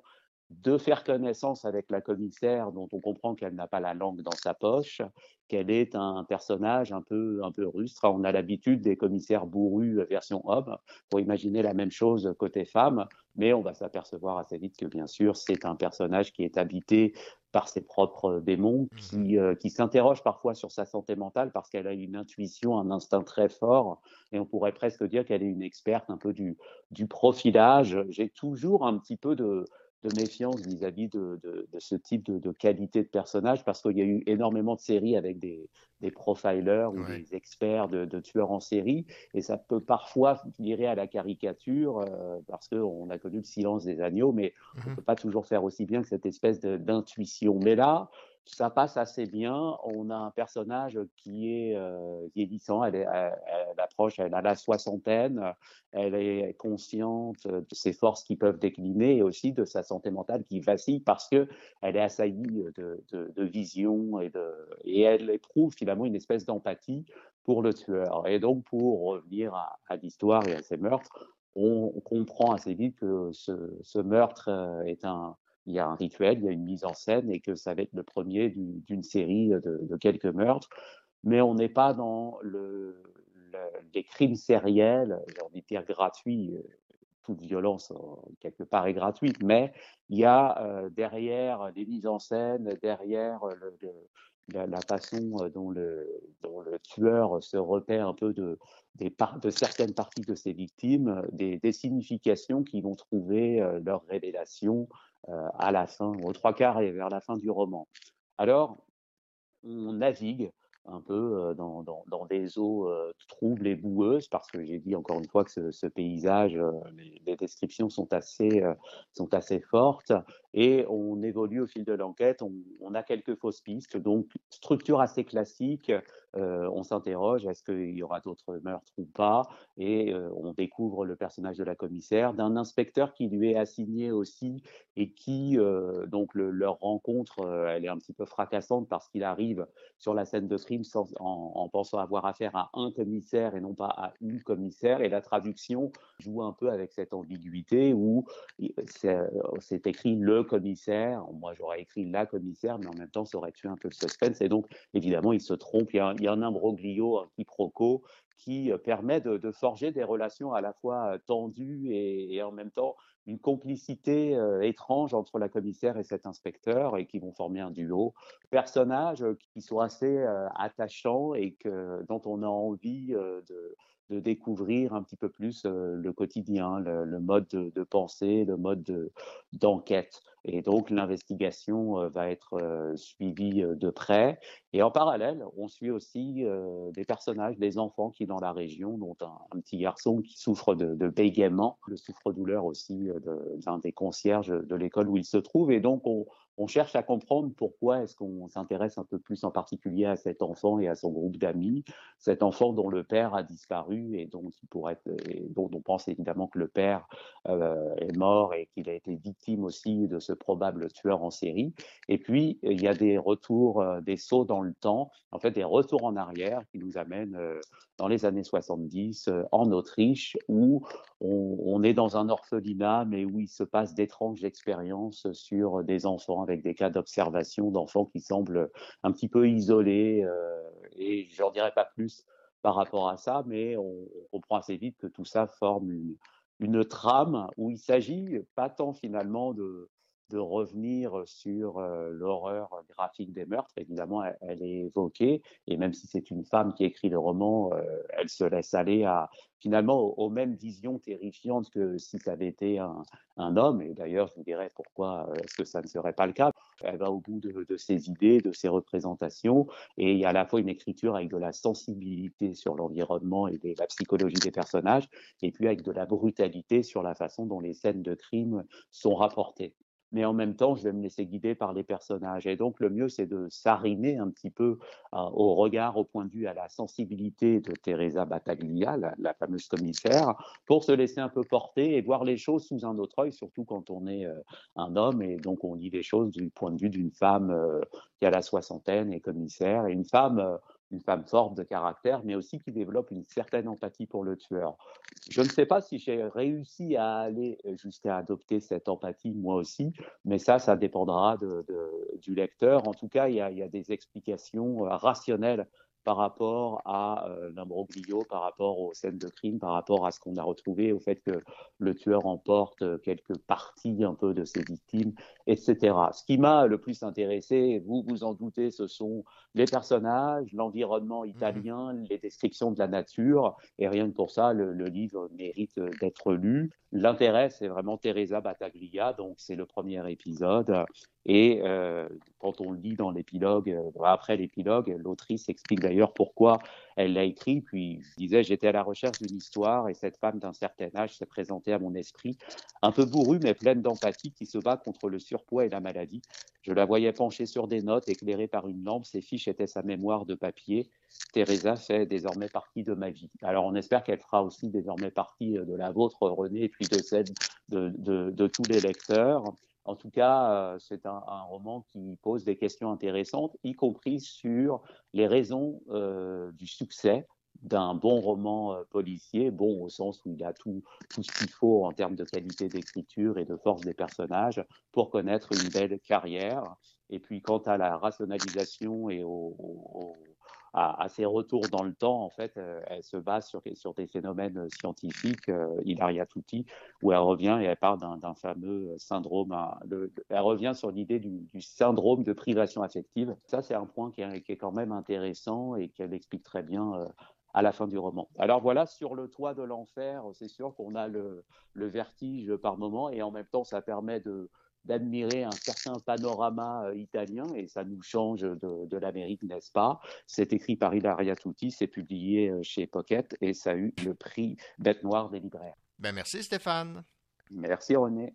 de faire connaissance avec la commissaire dont on comprend qu'elle n'a pas la langue dans sa poche, qu'elle est un personnage un peu, un peu rustre. On a l'habitude des commissaires bourrus euh, version homme pour imaginer la même chose côté femme, mais on va s'apercevoir assez vite que bien sûr c'est un personnage qui est habité par ses propres démons, qui, euh, qui s'interroge parfois sur sa santé mentale parce qu'elle a une intuition, un instinct très fort, et on pourrait presque dire qu'elle est une experte un peu du, du profilage. J'ai toujours un petit peu de, de méfiance vis-à-vis de, de, de ce type de, de qualité de personnage parce qu'il y a eu énormément de séries avec des, des profilers ou des experts de, tueurs en série et ça peut parfois virer à la caricature euh, parce qu'on a connu le silence des agneaux mais on ne peut pas toujours faire aussi bien que cette espèce d'intuition. Mais là, ça passe assez bien. On a un personnage qui est euh, vieillissant. Elle, approche, elle a la soixantaine. Elle est consciente de ses forces qui peuvent décliner et aussi de sa santé mentale qui vacille parce que elle est assaillie de, visions et, elle éprouve finalement une espèce d'empathie pour le tueur. Et donc, pour revenir à, l'histoire et à ces meurtres, on comprend assez vite que ce, ce meurtre euh, est un, il y a un rituel, il y a une mise en scène et que ça va être le premier d'une série de, quelques meurtres. Mais on n'est pas dans le, le, les crimes sériels, envie de dire gratuits. Toute violence, quelque part, est gratuite, mais il y a euh, derrière des mises en scène, derrière le, la, la, façon dont le, dont le, tueur se repère un peu de, des de certaines parties de ses victimes, des, des significations qui vont trouver euh, leur révélation euh, à la fin, aux trois quarts et vers la fin du roman. Alors, on navigue un peu dans, dans, dans des eaux euh, troubles et boueuses, parce que j'ai dit encore une fois que ce, paysage, euh, les, descriptions sont assez, euh, sont assez fortes, et on évolue au fil de l'enquête, on, a quelques fausses pistes, donc structure assez classique, on s'interroge, est-ce qu'il y aura d'autres meurtres ou pas, et on découvre le personnage de la commissaire, d'un inspecteur qui lui est assigné aussi, et qui, donc le, leur rencontre, elle est un petit peu fracassante parce qu'il arrive sur la scène de crime en, en, pensant avoir affaire à un commissaire et non pas à une commissaire. Et la traduction joue un peu avec cette ambiguïté où c'est écrit le commissaire. Moi, j'aurais écrit la commissaire, mais en même temps, ça aurait tué un peu le suspense. Et donc, évidemment, il se trompe. Il y a, y a un imbroglio, un quiproquo qui permet de, forger des relations à la fois tendues et, en même temps une complicité étrange entre la commissaire et cet inspecteur et qui vont former un duo. Personnages qui sont assez attachants et dont on a envie de, de, découvrir un petit peu plus le quotidien, le, mode de, pensée, le mode d'enquête. Et donc l'investigation euh, va être euh, suivie euh, de près. Et en parallèle, on suit aussi des personnages, des enfants qui dans la région, dont un, un petit garçon qui souffre de, de bégaiement, le souffre-douleur aussi d'un des concierges de l'école où il se trouve. Et donc on, on cherche à comprendre pourquoi est-ce qu'on s'intéresse un peu plus en particulier à cet enfant et à son groupe d'amis, cet enfant dont le père a disparu et dont être, on pense évidemment que le père euh, est mort et qu'il a été victime aussi de ce probable tueur en série. Et puis, il y a des retours, euh, des sauts dans le temps, en fait, des retours en arrière qui nous amènent euh, dans les années 70 euh, en Autriche, où on, est dans un orphelinat, mais où il se passe d'étranges expériences sur des enfants avec des cas d'observation d'enfants qui semblent un petit peu isolés. et j'en dirai pas plus par rapport à ça, mais on, on comprend assez vite que tout ça forme une, une trame où il s'agit pas tant finalement de, de revenir sur l'horreur graphique des meurtres. Évidemment, elle, est évoquée, et même si c'est une femme qui écrit le roman, elle se laisse aller à finalement aux, mêmes visions terrifiantes que si ça avait été un, homme. Et d'ailleurs, je vous dirais pourquoi est-ce que ça ne serait pas le cas? Elle va au bout de, ses idées, de ses représentations, et il y a à la fois une écriture avec de la sensibilité sur l'environnement et la psychologie des personnages, et puis avec de la brutalité sur la façon dont les scènes de crime sont rapportées mais en même temps, je vais me laisser guider par les personnages. Et donc, le mieux, c'est de s'arrimer un petit peu euh, au regard, au point de vue, à la sensibilité de Teresa Battaglia, la, fameuse commissaire, pour se laisser un peu porter et voir les choses sous un autre œil, surtout quand on est euh, un homme et donc on lit les choses du point de vue d'une femme euh, qui a la soixantaine et commissaire, et une femme une femme forte de caractère, mais aussi qui développe une certaine empathie pour le tueur. Je ne sais pas si j'ai réussi à aller jusqu'à adopter cette empathie moi aussi, mais ça, ça dépendra du lecteur. En tout cas, il y a, il y a des explications euh, rationnelles par rapport à euh, l'imbroglio, par rapport aux scènes de crime, par rapport à ce qu'on a retrouvé, au fait que le tueur emporte euh, quelques parties un peu de ses victimes, etc. Ce qui m'a le plus intéressé, vous vous en doutez, ce sont les personnages, l'environnement italien, mmh. les descriptions de la nature, et rien que pour ça, le, le livre mérite d'être lu. L'intérêt, c'est vraiment Teresa Battaglia, donc c'est le premier épisode. Et euh, quand on lit dans l'épilogue, euh, après l'épilogue, l'autrice explique d'ailleurs pourquoi elle l'a écrit. Puis je disais, j'étais à la recherche d'une histoire et cette femme d'un certain âge s'est présentée à mon esprit, un peu bourrue mais pleine d'empathie, qui se bat contre le surpoids et la maladie. Je la voyais penchée sur des notes, éclairée par une lampe. Ses fiches étaient sa mémoire de papier. Teresa fait désormais partie de ma vie. Alors on espère qu'elle fera aussi désormais partie de la vôtre, René, et puis de celle de, de, de tous les lecteurs. En tout cas, euh, c'est un, un, roman qui pose des questions intéressantes, y compris sur les raisons euh, du succès d'un bon roman euh, policier, bon au sens où il a tout, tout ce qu'il faut en termes de qualité d'écriture et de force des personnages pour connaître une belle carrière. Et puis quant à la rationalisation et au, au, à, ses retours dans le temps, en fait, euh, elle se base sur, des phénomènes scientifiques, euh, Hilaria Tutti, où elle revient et elle parle d'un fameux syndrome, hein, elle revient sur l'idée du, syndrome de privation affective. Ça, c'est un point qui est, quand même intéressant et qu'elle explique très bien euh, à la fin du roman. Alors voilà, sur le toit de l'enfer, c'est sûr qu'on a le, vertige par moment et en même temps, ça permet de d'admirer un certain panorama euh, italien et ça nous change de, de l'Amérique, n'est-ce pas? C'est écrit par Ilaria Tutti, c'est publié euh, chez Pocket et ça a eu le prix Bête Noire des libraires. Ben merci Stéphane. Merci René.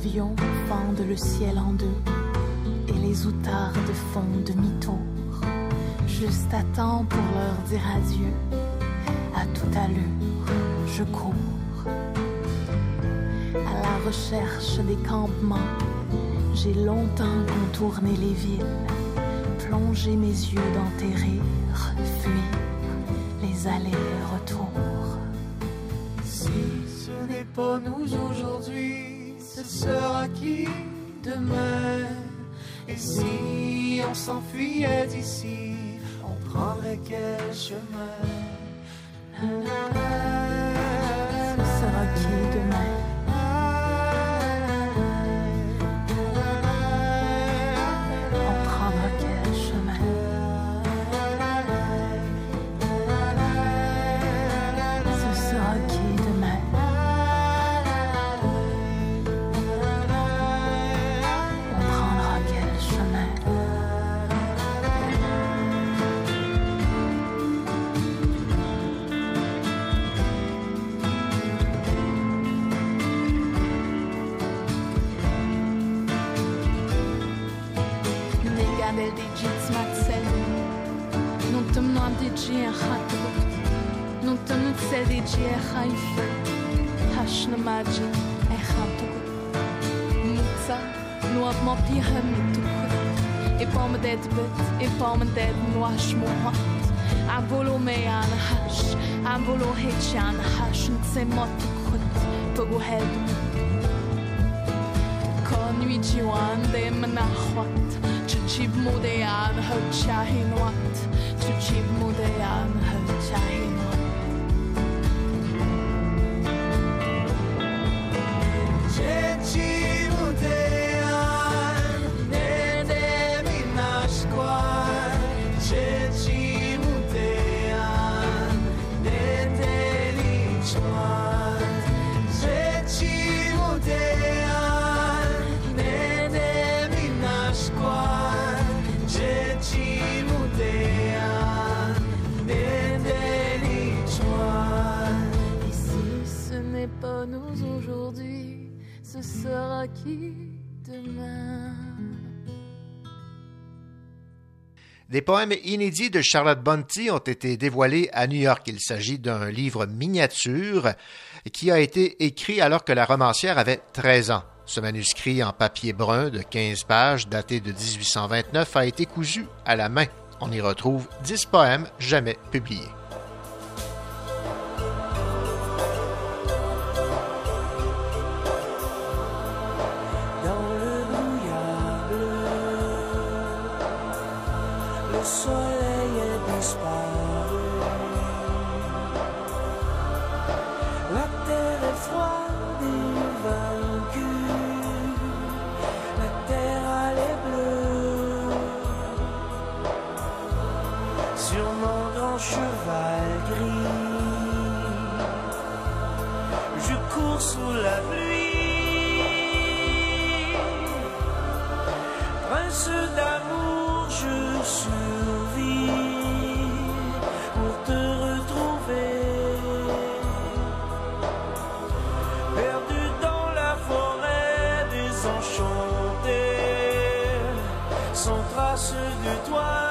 Avions fendent le ciel en deux et les outardes font demi-tour, juste à temps pour leur dire adieu. À toute allure, je cours à la recherche des campements. J'ai longtemps contourné les villes, plongé mes yeux dans tes rires, fuir les allers-retours. Qui demain Et si on s'enfuyait d'ici, on prendrait quel chemin? בודד פעם דד נואש מוהט אמבולו מי הנחש אמבולו היט שהנחש נצמות תקחות פגוהד کنوی جوان ده منخوت چو چیب موده یان هر چاهی نوات چو چیب موده یان هر چاهی نوات Des poèmes inédits de Charlotte Bonty ont été dévoilés à New York. Il s'agit d'un livre miniature qui a été écrit alors que la romancière avait 13 ans. Ce manuscrit en papier brun de 15 pages, daté de 1829, a été cousu à la main. On y retrouve 10 poèmes jamais publiés. 算 toi.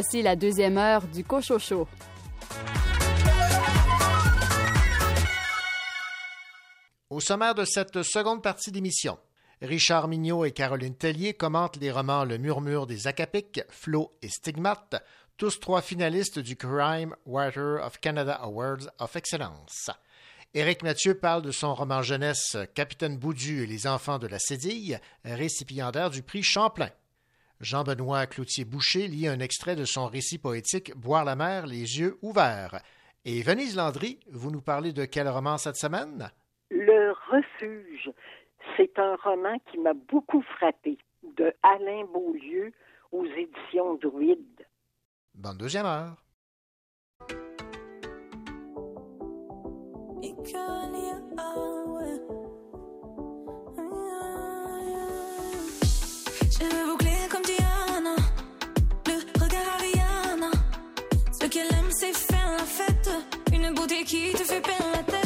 Voici la deuxième heure du Cochocho. Au sommaire de cette seconde partie d'émission, Richard Mignot et Caroline Tellier commentent les romans Le Murmure des Acapiques, Flo et Stigmate, tous trois finalistes du Crime Writer of Canada Awards of Excellence. Éric Mathieu parle de son roman jeunesse Capitaine Boudu et les enfants de la Cédille, récipiendaire du prix Champlain. Jean-Benoît Cloutier-Boucher lit un extrait de son récit poétique Boire la mer, les yeux ouverts. Et Venise Landry, vous nous parlez de quel roman cette semaine? Le refuge. C'est un roman qui m'a beaucoup frappé, de Alain Beaulieu aux éditions Druide. Bonne deuxième heure. Qui te fait perdre la tête.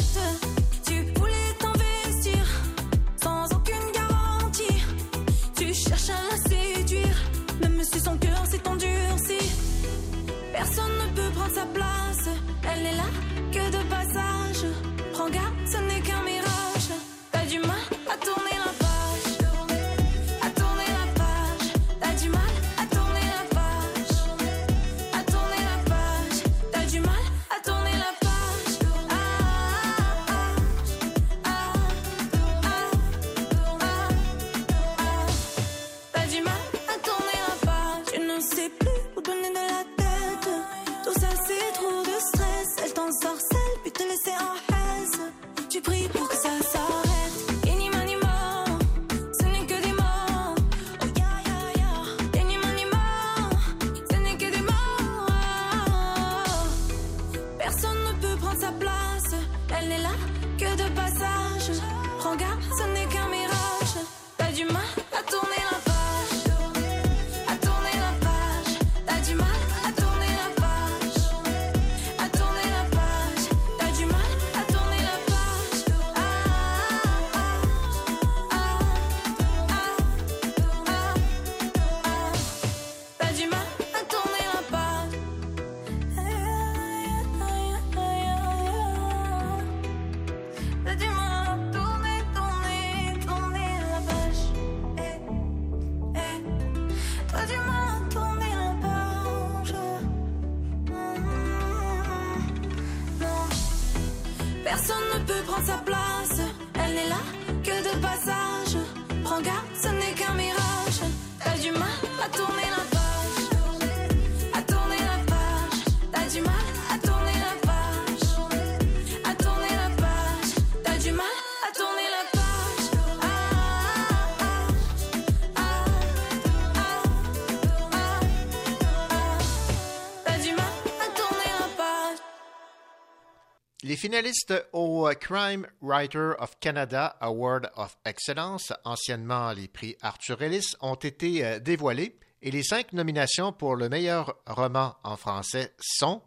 Les finalistes au Crime Writer of Canada Award of Excellence, anciennement les prix Arthur Ellis, ont été euh, dévoilés et les cinq nominations pour le meilleur roman en français sont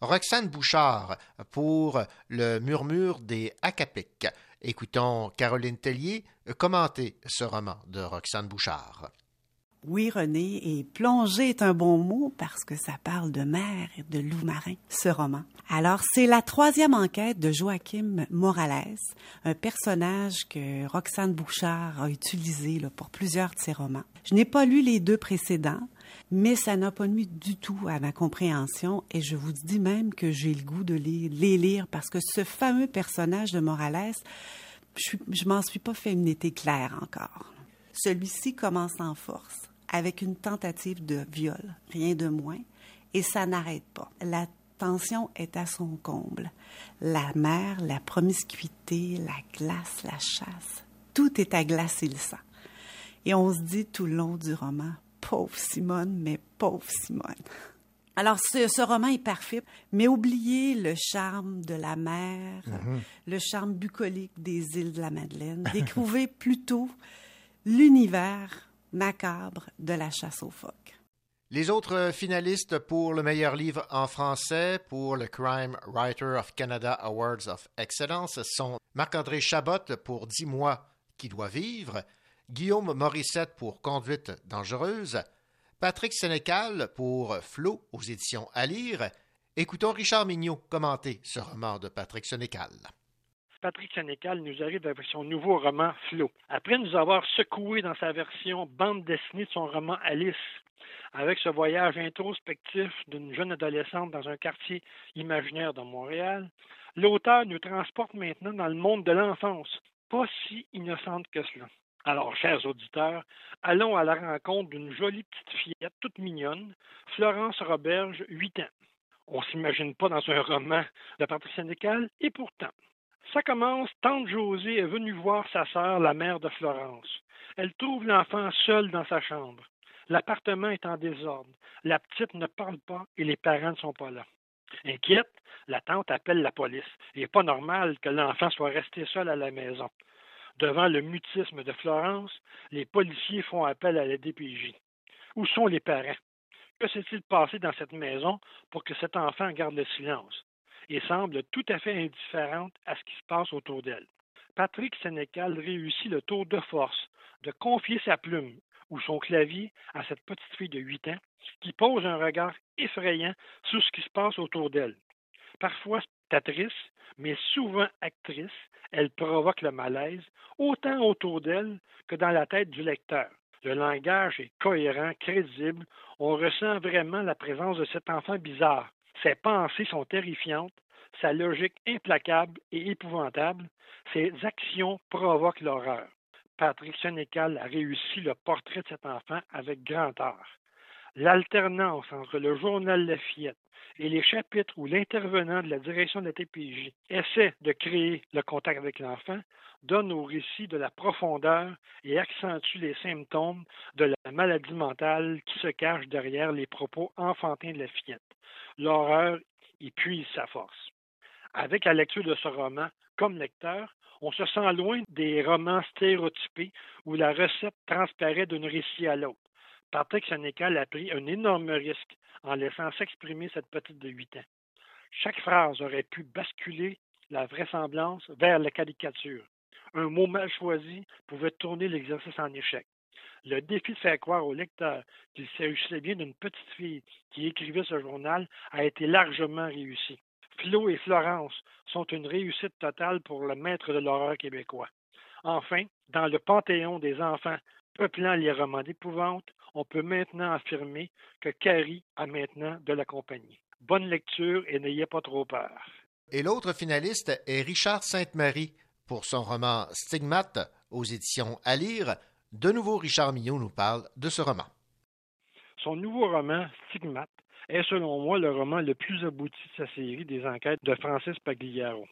Roxane Bouchard pour Le Murmure des Acapiques. Écoutons Caroline Tellier commenter ce roman de Roxane Bouchard. Oui, René, et plonger est un bon mot parce que ça parle de mer et de loup marin, ce roman. Alors, c'est la troisième enquête de Joachim Morales, un personnage que Roxane Bouchard a utilisé là, pour plusieurs de ses romans. Je n'ai pas lu les deux précédents, mais ça n'a pas nuit du tout à ma compréhension et je vous dis même que j'ai le goût de les, lire parce que ce fameux personnage de Morales, je, je m'en suis pas fait une été claire encore. Celui-ci commence en force avec une tentative de viol, rien de moins, et ça n'arrête pas. La tension est à son comble. La mer, la promiscuité, la glace, la chasse, tout est à glacer le sang. Et on se dit tout le long du roman, pauvre Simone, mais pauvre Simone. Alors, ce, ce roman est parfait, mais oubliez le charme de la mer, Mhm. le charme bucolique des îles de la Madeleine. Découvrez plutôt l'univers macabre de la chasse aux phoques. Les autres finalistes pour le meilleur livre en français pour le Crime Writer of Canada Awards of Excellence sont Marc-André Chabot pour Dis-moi qui doit vivre, Guillaume Morissette pour Conduite dangereuse, Patrick Sénécal pour Flo aux éditions à lire. Écoutons Richard Mignot commenter ce roman de Patrick Sénécal. Patrick Sénécal nous arrive avec son nouveau roman Flo. Après nous avoir secoué dans sa version bande dessinée de son roman Alice, avec ce voyage introspectif d'une jeune adolescente dans un quartier imaginaire de Montréal, l'auteur nous transporte maintenant dans le monde de l'enfance, pas si innocente que cela. Alors, chers auditeurs, allons à la rencontre d'une jolie petite fillette toute mignonne, Florence Roberge, 8 ans. On s'imagine pas dans un roman de Patrick Sénécal, et pourtant. Ça commence, tante Josée est venue voir sa sœur, la mère de Florence. Elle trouve l'enfant seul dans sa chambre. L'appartement est en désordre. La petite ne parle pas et les parents ne sont pas là. Inquiète, la tante appelle la police. Il n'est pas normal que l'enfant soit resté seul à la maison. Devant le mutisme de Florence, les policiers font appel à la DPJ. Où sont les parents? Que s'est-il passé dans cette maison pour que cet enfant garde le silence? Et semble tout à fait indifférente à ce qui se passe autour d'elle? Patrick Sénécal réussit le tour de force de confier sa plume ou son clavier à cette petite fille de 8 ans qui pose un regard effrayant sur ce qui se passe autour d'elle. Parfois spectatrice, mais souvent actrice, elle provoque le malaise, autant autour d'elle que dans la tête du lecteur. Le langage est cohérent, crédible, on ressent vraiment la présence de cet enfant bizarre. Ses pensées sont terrifiantes, sa logique implacable et épouvantable, ses actions provoquent l'horreur. Patrick Sénécal a réussi le portrait de cet enfant avec grand art. L'alternance entre le journal La Fillette et les chapitres où l'intervenant de la direction de la TPJ essaie de créer le contact avec l'enfant donne au récit de la profondeur et accentue les symptômes de la maladie mentale qui se cache derrière les propos enfantins de la. L'horreur y puise sa force. Avec la lecture de ce roman, comme lecteur, on se sent loin des romans stéréotypés où la recette transparaît d'un récit à l'autre. Patrick Sénécal a pris un énorme risque en laissant s'exprimer cette petite de 8 ans. Chaque phrase aurait pu basculer la vraisemblance vers la caricature. Un mot mal choisi pouvait tourner l'exercice en échec. Le défi de faire croire au lecteur qu'il s'agissait bien d'une petite fille qui écrivait ce journal a été largement réussi. Flo et Florence sont une réussite totale pour le maître de l'horreur québécois. Enfin, dans le panthéon des enfants peuplant les romans d'épouvante, on peut maintenant affirmer que Carrie a maintenant de la compagnie. Bonne lecture et n'ayez pas trop peur. Et l'autre finaliste est Richard Sainte-Marie pour son roman Stigmate aux éditions à lire. De nouveau, Richard Millot nous parle de ce roman. Son nouveau roman, Stigmate, est selon moi le roman le plus abouti de sa série des enquêtes de Francis Pagliaro.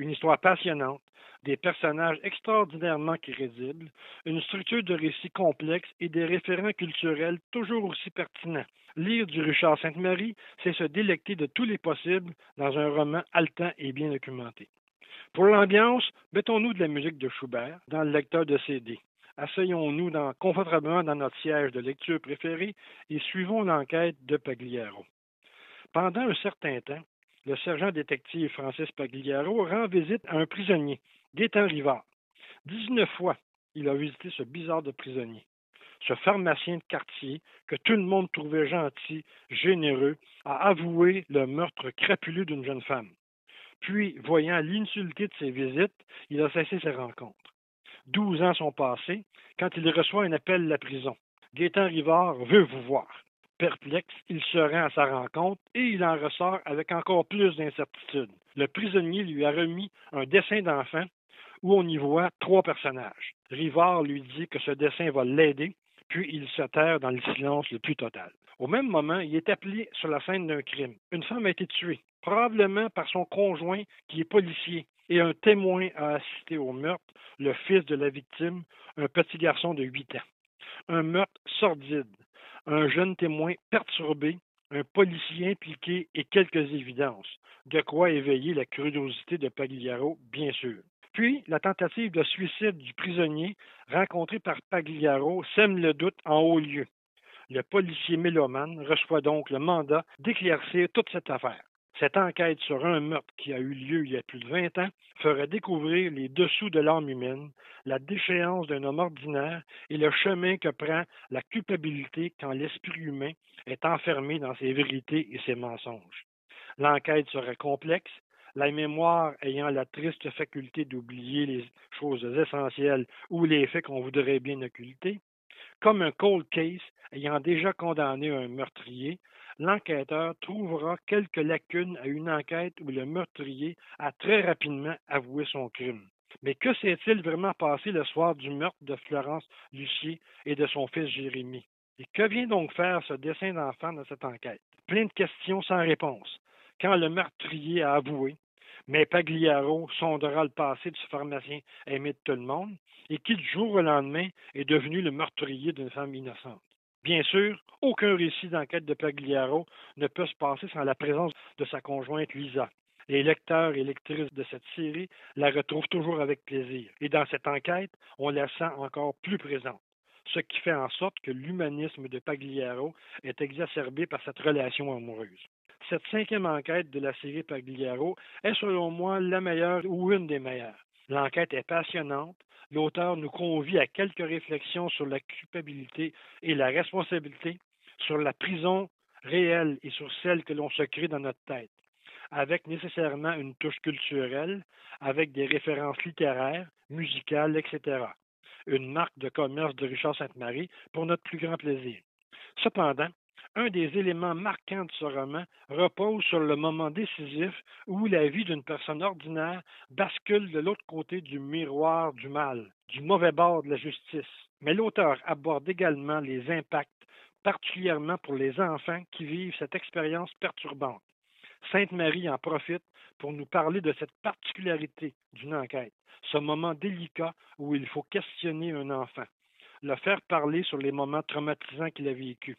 Une histoire passionnante, des personnages extraordinairement crédibles, une structure de récit complexe et des référents culturels toujours aussi pertinents. Lire du Richard Sainte-Marie, c'est se délecter de tous les possibles dans un roman haletant et bien documenté. Pour l'ambiance, mettons-nous de la musique de Schubert dans le lecteur de CD. Asseyons-nous confortablement dans notre siège de lecture préféré et suivons l'enquête de Pagliaro. Pendant un certain temps, le sergent détective Francis Pagliaro rend visite à un prisonnier, Gaétan Rivard. Dix-neuf fois, il a visité ce bizarre de prisonnier. Ce pharmacien de quartier, que tout le monde trouvait gentil, généreux, a avoué le meurtre crapuleux d'une jeune femme. Puis, voyant l'inutilité de ses visites, il a cessé ses rencontres. Douze ans sont passés quand il reçoit un appel de la prison. Gaétan Rivard veut vous voir. Perplexe, il se rend à sa rencontre et il en ressort avec encore plus d'incertitude. Le prisonnier lui a remis un dessin d'enfant où on y voit trois personnages. Rivard lui dit que ce dessin va l'aider, puis il se terre dans le silence le plus total. Au même moment, il est appelé sur la scène d'un crime. Une femme a été tuée, probablement par son conjoint qui est policier, et un témoin a assisté au meurtre, le fils de la victime, un petit garçon de 8 ans. Un meurtre sordide, un jeune témoin perturbé, un policier impliqué et quelques évidences, de quoi éveiller la curiosité de Pagliaro, bien sûr. Puis, la tentative de suicide du prisonnier rencontré par Pagliaro sème le doute en haut lieu. Le policier mélomane reçoit donc le mandat d'éclaircir toute cette affaire. Cette enquête sur un meurtre qui a eu lieu il y a plus de 20 ans fera découvrir les dessous de l'âme humaine, la déchéance d'un homme ordinaire et le chemin que prend la culpabilité quand l'esprit humain est enfermé dans ses vérités et ses mensonges. L'enquête sera complexe, la mémoire ayant la triste faculté d'oublier les choses essentielles ou les faits qu'on voudrait bien occulter. Comme un cold case ayant déjà condamné un meurtrier, l'enquêteur trouvera quelques lacunes à une enquête où le meurtrier a très rapidement avoué son crime. Mais que s'est-il vraiment passé le soir du meurtre de Florence Lucier et de son fils Jérémy? Et que vient donc faire ce dessin d'enfant dans cette enquête? Plein de questions sans réponse. Quand le meurtrier a avoué, mais Pagliaro sondera le passé ce pharmacien aimé de tout le monde et qui, du jour au lendemain, est devenu le meurtrier d'une femme innocente. Bien sûr, aucun récit d'enquête de Pagliaro ne peut se passer sans la présence de sa conjointe Lisa. Les lecteurs et lectrices de cette série la retrouvent toujours avec plaisir. Et dans cette enquête, on la sent encore plus présente. Ce qui fait en sorte que l'humanisme de Pagliaro est exacerbé par cette relation amoureuse. Cette cinquième enquête de la série Pagliaro est selon moi la meilleure ou une des meilleures. L'enquête est passionnante, l'auteur nous convie à quelques réflexions sur la culpabilité et la responsabilité, sur la prison réelle et sur celle que l'on se crée dans notre tête, avec nécessairement une touche culturelle, avec des références littéraires, musicales, etc. Une marque de commerce de Richard Sainte-Marie pour notre plus grand plaisir. Cependant, un des éléments marquants de ce roman repose sur le moment décisif où la vie d'une personne ordinaire bascule de l'autre côté du miroir du mal, du mauvais bord de la justice. Mais l'auteur aborde également les impacts, particulièrement pour les enfants qui vivent cette expérience perturbante. Sainte-Marie en profite pour nous parler de cette particularité d'une enquête, ce moment délicat où il faut questionner un enfant, le faire parler sur les moments traumatisants qu'il a vécus.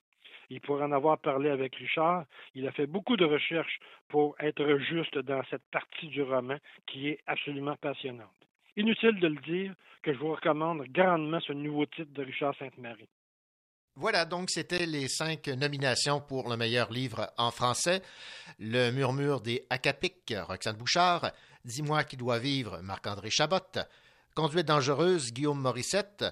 Et pour en avoir parlé avec Richard, il a fait beaucoup de recherches pour être juste dans cette partie du roman qui est absolument passionnante. Inutile de le dire que je vous recommande grandement ce nouveau titre de Richard Sainte-Marie. Voilà, donc c'était les cinq nominations pour le meilleur livre en français. Le murmure des Acapiques, Roxane Bouchard. Dis-moi qui doit vivre, Marc-André Chabot. Conduite dangereuse, Guillaume Morissette.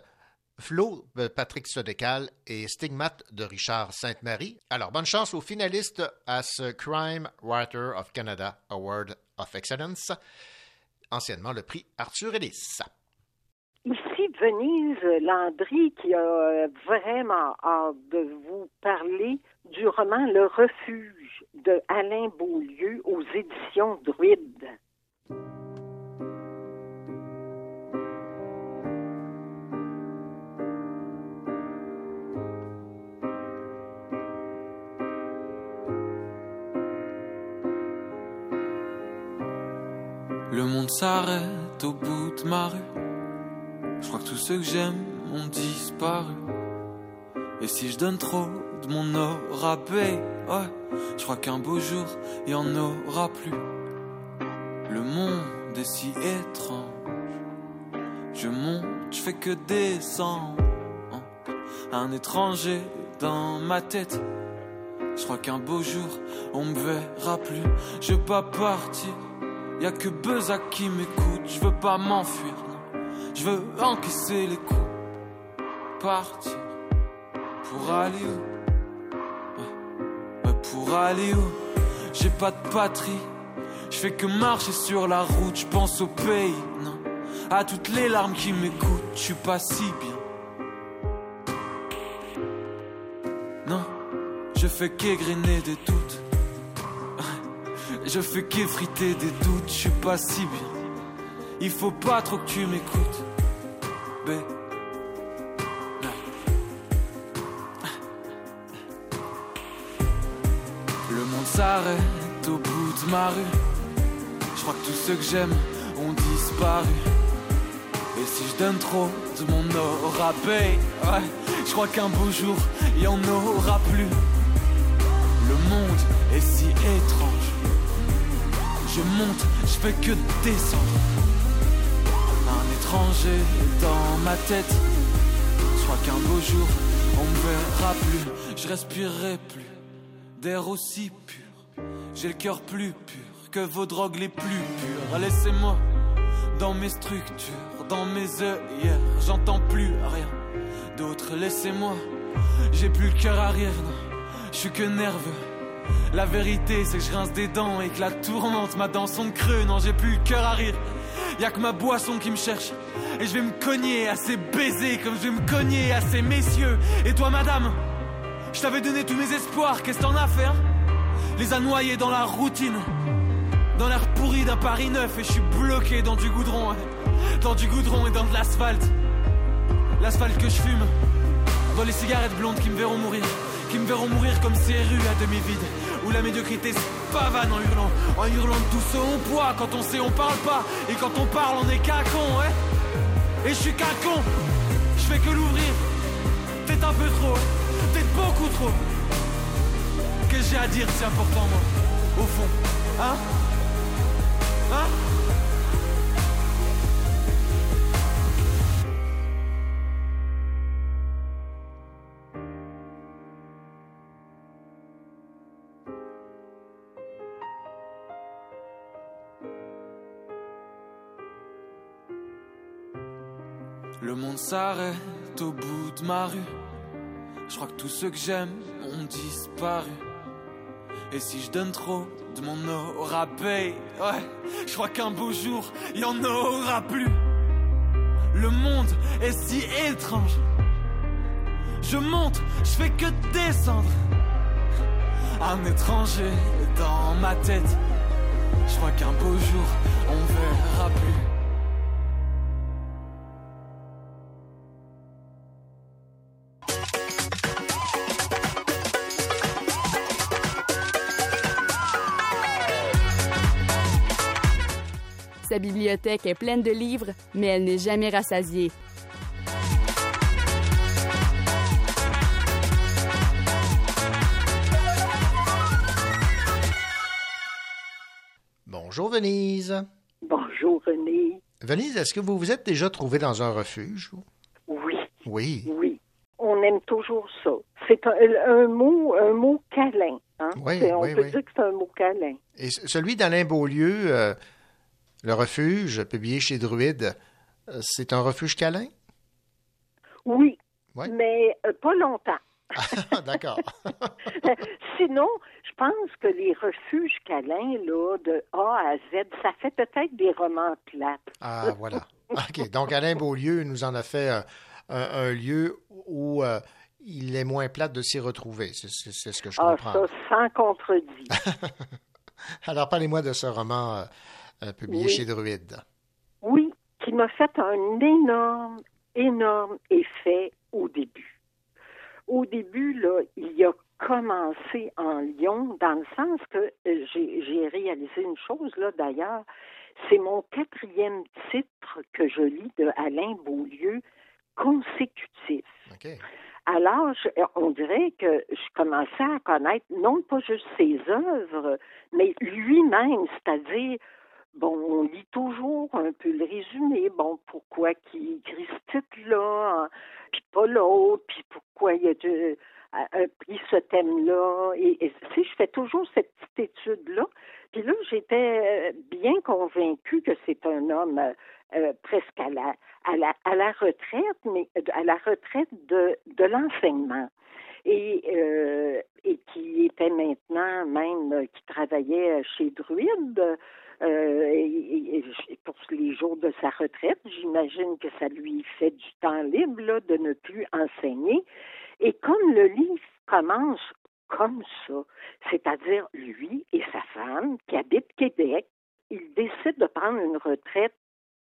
Flo, Patrick Sodecal et Stigmate de Richard Sainte-Marie. Alors, bonne chance aux finalistes à ce Crime Writer of Canada Award of Excellence, anciennement le prix Arthur Ellis. Ici Venise Landry qui a vraiment hâte de vous parler du roman Le Refuge de Alain Beaulieu aux éditions Druide. S'arrête au bout de ma rue. Je crois que tous ceux que j'aime ont disparu. Et si je donne trop de mon à paix, ouais, je crois qu'un beau jour, il y en aura plus. Le monde est si étrange. Je monte, je fais que descendre. Un étranger dans ma tête. Je crois qu'un beau jour, on me verra plus. Je veux pas partir. Y a que Beza qui m'écoute, je veux pas m'enfuir. Je veux encaisser les coups, partir pour aller où? Ouais, Pour aller où? J'ai pas de patrie, je fais que marcher sur la route, je pense au pays, non. À toutes les larmes qui m'écoutent, je suis pas si bien. Non, je fais qu'égriner des doutes. Je fais qu'effriter des doutes, je suis pas si bien. Il faut pas trop que tu m'écoutes. B. Le monde s'arrête au bout de ma rue. Je crois que tous ceux que j'aime ont disparu. Et si je donne trop de mon à paix, ouais, je crois qu'un beau jour, il y en aura plus. Le monde est si étrange. Je monte, je fais que descendre. Un étranger dans ma tête. Crois qu'un beau jour, on me verra plus. Je respirerai plus d'air aussi pur. J'ai le cœur plus pur que vos drogues les plus pures. Laissez-moi dans mes structures, dans mes œillères, j'entends plus rien d'autre. Laissez-moi, j'ai plus le cœur à rire, non, je suis que nerveux. La vérité, c'est que je rince des dents et que la tourmente m'a dans son creux. Non, j'ai plus le cœur à rire. Y a que ma boisson qui me cherche. Et je vais me cogner à ces baisers comme je vais me cogner à ces messieurs. Et toi, madame, je t'avais donné tous mes espoirs. Qu'est-ce t'en as fait hein Les a noyés dans la routine. Dans l'air pourri d'un Paris neuf. Et je suis bloqué dans du goudron. Dans du goudron et dans de l'asphalte. L'asphalte que je fume. Dans les cigarettes blondes qui me verront mourir. Qui me verront mourir comme ces rues à demi vides. Où la médiocrité se pavane en hurlant. En hurlant de tout ce on poids. Quand on sait, on parle pas. Et quand on parle, on est qu'un con, ouais. Et je suis qu'un con. Je fais que l'ouvrir. Peut-être un peu trop. Peut-être beaucoup trop. Que j'ai à dire, c'est important, moi. Au fond. Hein? Hein? S'arrête au bout de ma rue. Je crois que tous ceux que j'aime ont disparu. Et si je donne trop de mon aura paye, ouais, je crois qu'un beau jour, il en aura plus. Le monde est si étrange. Je monte, je fais que descendre. Un étranger dans ma tête. Je crois qu'un beau jour, on verra plus. Sa bibliothèque est pleine de livres, mais elle n'est jamais rassasiée. Bonjour Venise. Bonjour René. Venise, est-ce que vous vous êtes déjà trouvé dans un refuge? Oui, Oui. oui. On aime toujours ça. C'est un, un mot, un mot câlin. Hein? Oui, on oui, peut oui. dire que c'est un mot câlin. Et celui d'Alain Beaulieu, euh, Le refuge, publié chez Druide, euh, c'est un refuge câlin? Oui, Ouais. mais euh, pas longtemps. Ah, D'accord. Sinon, je pense que les refuges câlins, là, de A à Z, ça fait peut-être des romans plates. Ah, voilà. OK. Donc, Alain Beaulieu nous en a fait euh, un, un lieu où euh, il est moins plate de s'y retrouver. C'est ce que je Ah, comprends. ça, sans contredit. Alors, parlez-moi de ce roman euh, publié Oui. chez Druide. Oui, qui m'a fait un énorme, énorme effet au début. Au début, là, il a commencé en Lyon, dans le sens que euh, j'ai réalisé une chose, là, d'ailleurs, c'est mon quatrième titre que je lis de Alain Beaulieu consécutif. Alors, je- on dirait que je commençais à connaître non pas juste ses œuvres, mais lui-même, c'est-à-dire Bon, on lit toujours un peu le résumé. Bon, pourquoi qu'il écrit hein, puis pas l'autre, puis pourquoi il a de- a- a pris ce thème-là? Et, sais, je fais toujours cette petite étude-là. Puis là, j'étais euh, bien convaincue que c'est un homme euh, euh, presque à la, à, la, à la retraite, mais à la retraite de, de l'enseignement. Et, et qui était maintenant même, qui travaillait chez Druide, et- et pour les jours de sa retraite, j'imagine que ça lui fait du temps libre là, de ne plus enseigner. Et comme le livre commence comme ça, c'est-à-dire lui et sa femme qui habitent Québec, ils décident de prendre une retraite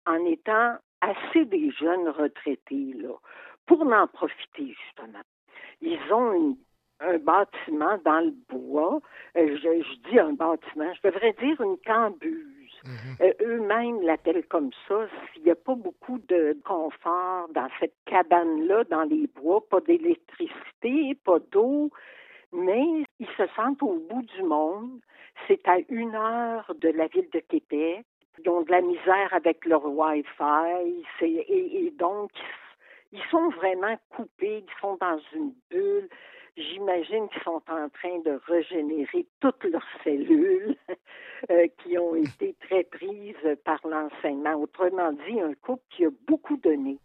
en étant assez des jeunes retraités là, pour en profiter justement. Ils ont une- un bâtiment dans le bois. Euh, je, je dis un bâtiment, je devrais dire une cambuse. Euh, Eux-mêmes l'appellent comme ça. S'il n'y a pas beaucoup de confort dans cette cabane-là, dans les bois, pas d'électricité, pas d'eau, mais ils se sentent au bout du monde. C'est à une heure de la ville de Québec. Ils ont de la misère avec leur Wi-Fi. Et donc, ils sont vraiment coupés. Ils sont dans une bulle. J'imagine qu'ils sont en train de régénérer toutes leurs cellules euh, qui ont été très prises par l'enseignement. Autrement dit, un couple qui a beaucoup donné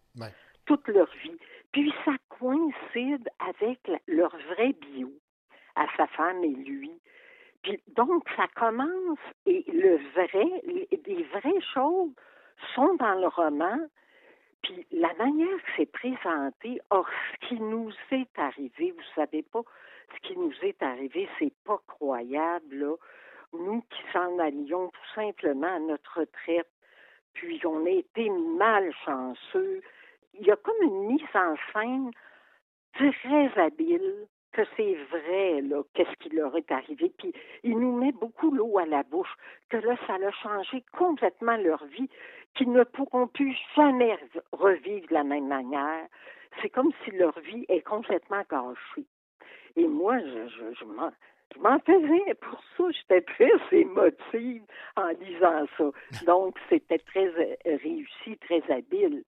toute leur vie. Puis ça coïncide avec leur vrai bio à sa femme et lui. Puis donc, ça commence et le vrai, les vraies choses sont dans le roman, puis la manière que c'est présenté, or, ce qui nous est arrivé, vous savez pas, ce qui nous est arrivé, c'est pas croyable, là. Nous qui s'en allions tout simplement à notre retraite, puis on a été malchanceux. Il y a comme une mise en scène très habile que c'est vrai, qu'est-ce qui leur est arrivé. Puis il nous met beaucoup l'eau à la bouche, que là, ça a changé complètement leur vie, qu'ils ne pourront plus jamais revivre de la même manière. C'est comme si leur vie est complètement gâchée. Et moi, je, je, je m'en je m'en faisais pour ça, j'étais très émotive en lisant ça. Donc, c'était très euh, réussi, très habile,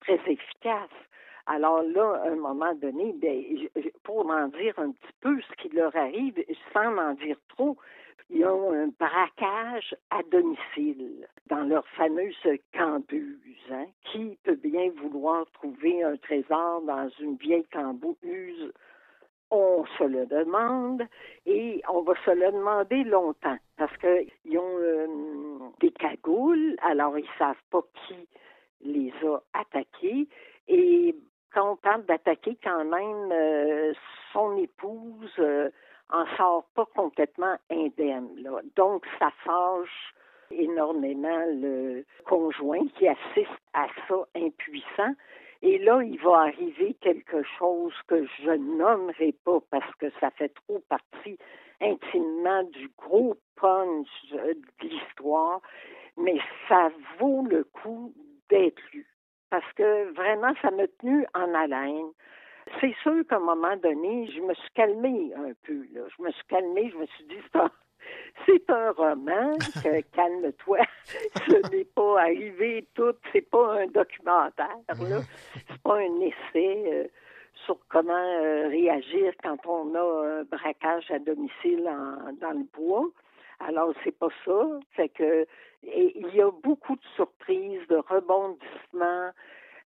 très efficace. Alors là, à un moment donné, ben, pour m'en dire un petit peu ce qui leur arrive, sans m'en dire trop, ils ont un braquage à domicile dans leur fameuse cambuse. Hein. Qui peut bien vouloir trouver un trésor dans une vieille cambuse? On se le demande et on va se le demander longtemps parce qu'ils ont euh, des cagoules, alors ils savent pas qui les a attaqués et quand on parle d'attaquer quand même euh, son épouse euh, en sort pas complètement indemne. Donc, ça fâche énormément le conjoint qui assiste à ça impuissant. Et là, il va arriver quelque chose que je nommerai pas parce que ça fait trop partie intimement du gros punch de l'histoire, mais ça vaut le coup d'être lu parce que vraiment, ça m'a tenu en haleine. C'est sûr qu'à un moment donné, je me suis calmée un peu. Là. Je me suis calmée, je me suis dit, c'est un, roman, calme-toi. Ce n'est pas arrivé tout, c'est pas un documentaire, là. C'est pas un essai euh, sur comment euh, réagir quand on a un braquage à domicile dans le bois. Alors, c'est pas ça. Fait que il y a beaucoup de surprises, de rebondissements.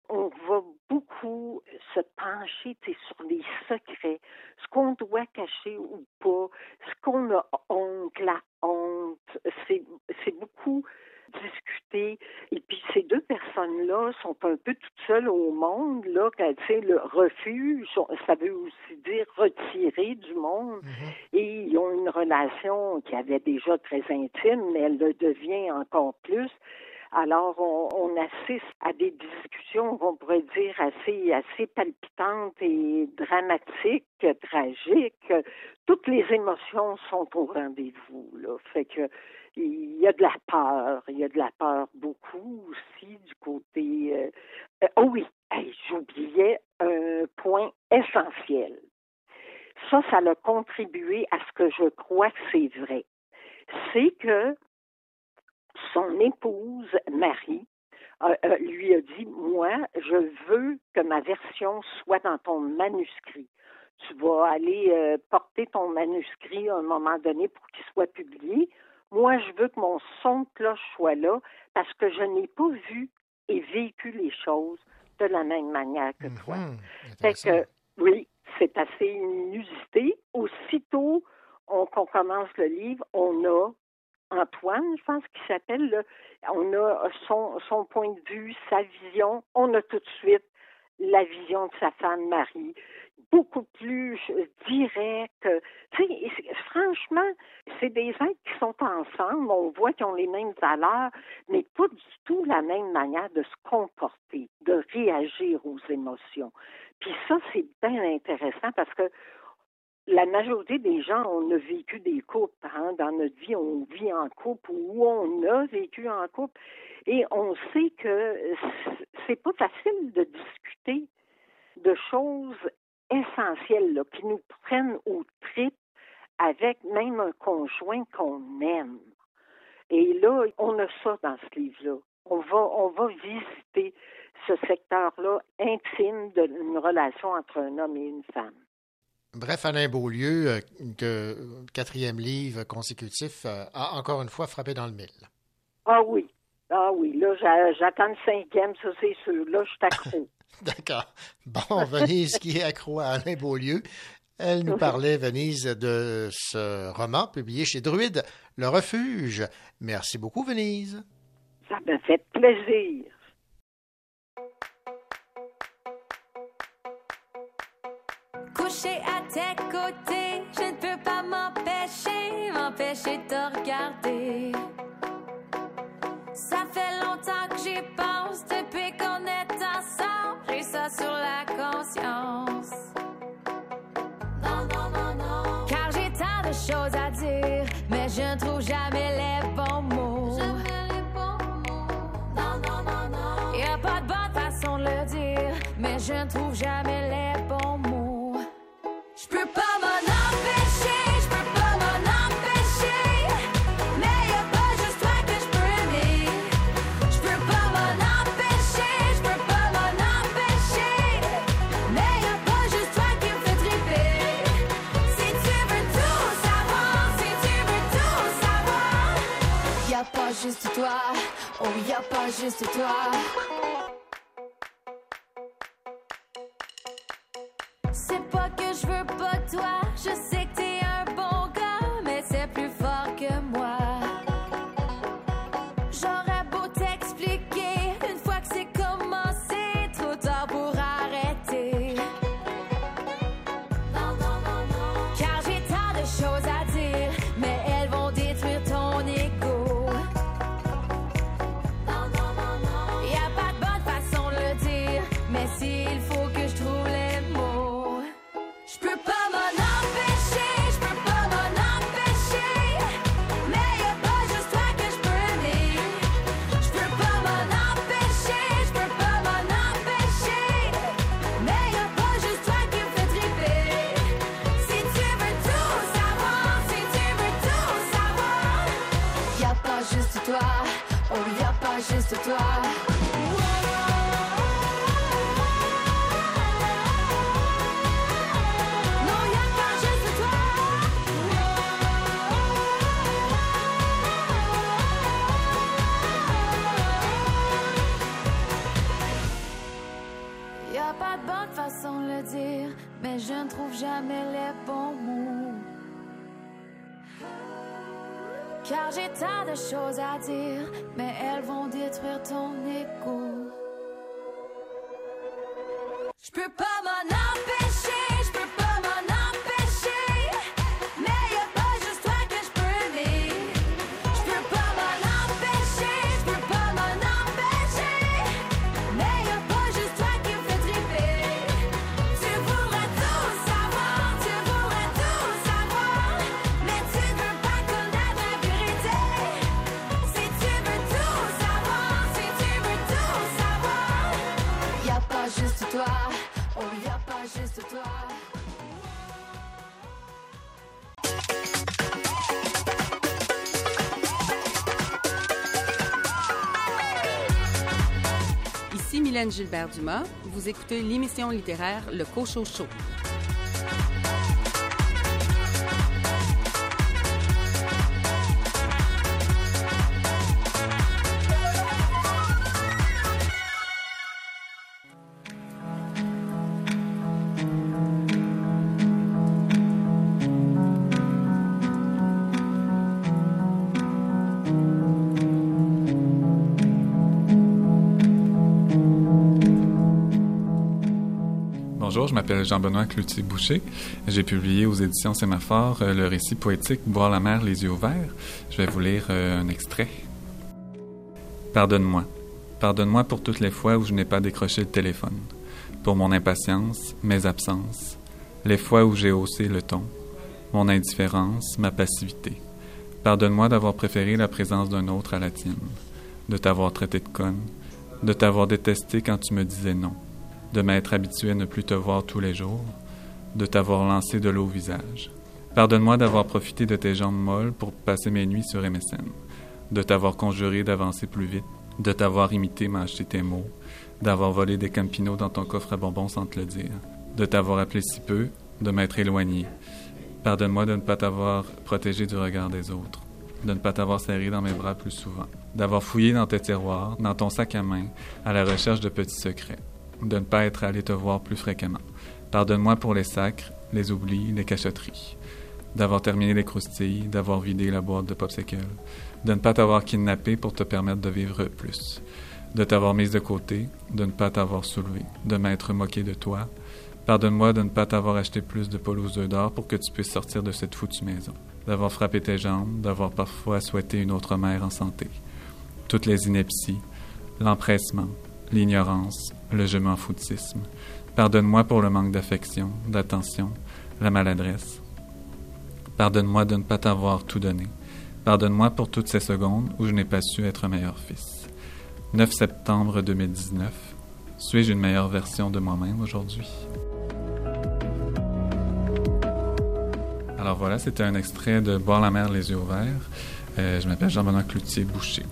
On va beaucoup se pencher sur les secrets, ce qu'on doit cacher ou pas, ce qu'on a honte, la honte. C'est beaucoup discuter. Et puis ces deux personnes-là sont un peu toutes seules au monde, là, tu sais, le refuge, ça veut aussi dire retirer du monde. Mm-hmm. Et ils ont une relation qui avait déjà très intime, mais elle le devient encore plus. Alors, on, assiste à des discussions, on pourrait dire, assez, assez palpitantes et dramatiques, tragiques. Toutes les émotions sont au rendez-vous, là. Fait que il y a de la peur, il y a de la peur beaucoup aussi du côté. Euh, euh, oh oui, j'oubliais un point essentiel. Ça, ça a contribué à ce que je crois que c'est vrai. C'est que son épouse, Marie, euh, lui a dit, moi, je veux que ma version soit dans ton manuscrit. Tu vas aller porter ton manuscrit à un moment donné pour qu'il soit publié. Moi, je veux que mon son de cloche soit là parce que je n'ai pas vu et vécu les choses de la même manière que toi. Mhm. fait que, oui, c'est assez inusité. Aussitôt qu'on commence le livre, on a Antoine, je pense qu'il s'appelle, on a son, son point de vue, sa vision. On a tout de suite la vision de sa femme Marie, beaucoup plus direct. franchement, c'est des êtres qui sont ensemble, on voit qu'ils ont les mêmes valeurs, mais pas du tout la même manière de se comporter, de réagir aux émotions. Puis ça, c'est bien intéressant parce que la majorité des gens, on a vécu des couples. Hein? Dans notre vie, on vit en couple ou on a vécu en couple. Et on sait que c'est pas facile de discuter de choses essentielles qui nous prennent au trip avec même un conjoint qu'on aime. Et là, on a ça dans ce livre-là. On va, on va visiter ce secteur-là intime d'une relation entre un homme et une femme. Bref, Alain Beaulieu, euh, que quatrième livre consécutif, euh, a encore une fois frappé dans le mille. Ah oui. Ah oui, là, j'a- j'attends le cinquième, ça c'est sûr. Là, je accro. D'accord. Bon, Venise qui est accro à Alain Beaulieu. Elle nous parlait, Venise, de ce roman publié chez Druide, Le Refuge. Merci beaucoup, Venise. Ça me fait plaisir. Couché à tes côtés, je ne peux pas m'empêcher, m'empêcher de te regarder. Ça fait longtemps que j'y pense, depuis qu'on est ça sur la conscience. Non, non, non, non. Car j'ai tant de choses à dire, mais je ne trouve jamais les bons mots. Jamais les bons mots. Non, non, non, non. Y a pas de bonne façon de le dire, mais je ne trouve jamais les y a pas juste toi. A pas de bonne façon de le dire, mais je ne trouve jamais les J'ai tant de choses à dire, mais elles vont détruire ton écho. Je peux pas m'en empêcher, Mylène Gilbert-Dumas. Vous écoutez l'émission littéraire Le Cochot Show. M'appelle Jean-Benoît Cloutier-Boucher. J'ai publié aux éditions Sémaphore euh, le récit poétique Boire la mer les yeux ouverts. Je vais vous lire euh, un extrait. Pardonne-moi. Pardonne-moi pour toutes les fois où je n'ai pas décroché le téléphone. Pour mon impatience, mes absences, les fois où j'ai haussé le ton, mon indifférence, ma passivité. Pardonne-moi d'avoir préféré la présence d'un autre à la tienne, de t'avoir traité de conne, de t'avoir détesté quand tu me disais non de m'être habitué à ne plus te voir tous les jours, de t'avoir lancé de l'eau au visage. Pardonne-moi d'avoir profité de tes jambes molles pour passer mes nuits sur MSN, de t'avoir conjuré d'avancer plus vite, de t'avoir imité mâcher tes mots, d'avoir volé des Campino dans ton coffre à bonbons sans te le dire, de t'avoir appelé si peu, de m'être éloigné. Pardonne-moi de ne pas t'avoir protégé du regard des autres, de ne pas t'avoir serré dans mes bras plus souvent, d'avoir fouillé dans tes tiroirs, dans ton sac à main, à la recherche de petits secrets, de ne pas être allé te voir plus fréquemment. Pardonne-moi pour les sacres, les oublis, les cachotteries, d'avoir terminé les croustilles, d'avoir vidé la boîte de popsicle, de ne pas t'avoir kidnappé pour te permettre de vivre plus, de t'avoir mise de côté, de ne pas t'avoir soulevé, de m'être moqué de toi, Pardonne-moi de ne pas t'avoir acheté plus de polos aux d'or pour que tu puisses sortir de cette foutue maison, d'avoir frappé tes jambes, d'avoir parfois souhaité une autre mère en santé. Toutes les inepties, l'empressement, l'ignorance, le je m'en foutisme. Pardonne-moi pour le manque d'affection, d'attention, la maladresse. Pardonne-moi de ne pas t'avoir tout donné. Pardonne-moi pour toutes ces secondes où je n'ai pas su être un meilleur fils. 9 septembre 2019. Suis-je une meilleure version de moi-même aujourd'hui? Alors voilà, c'était un extrait de Boire la mer les yeux ouverts. Euh, je m'appelle Jean-Benoît Cloutier-Boucher.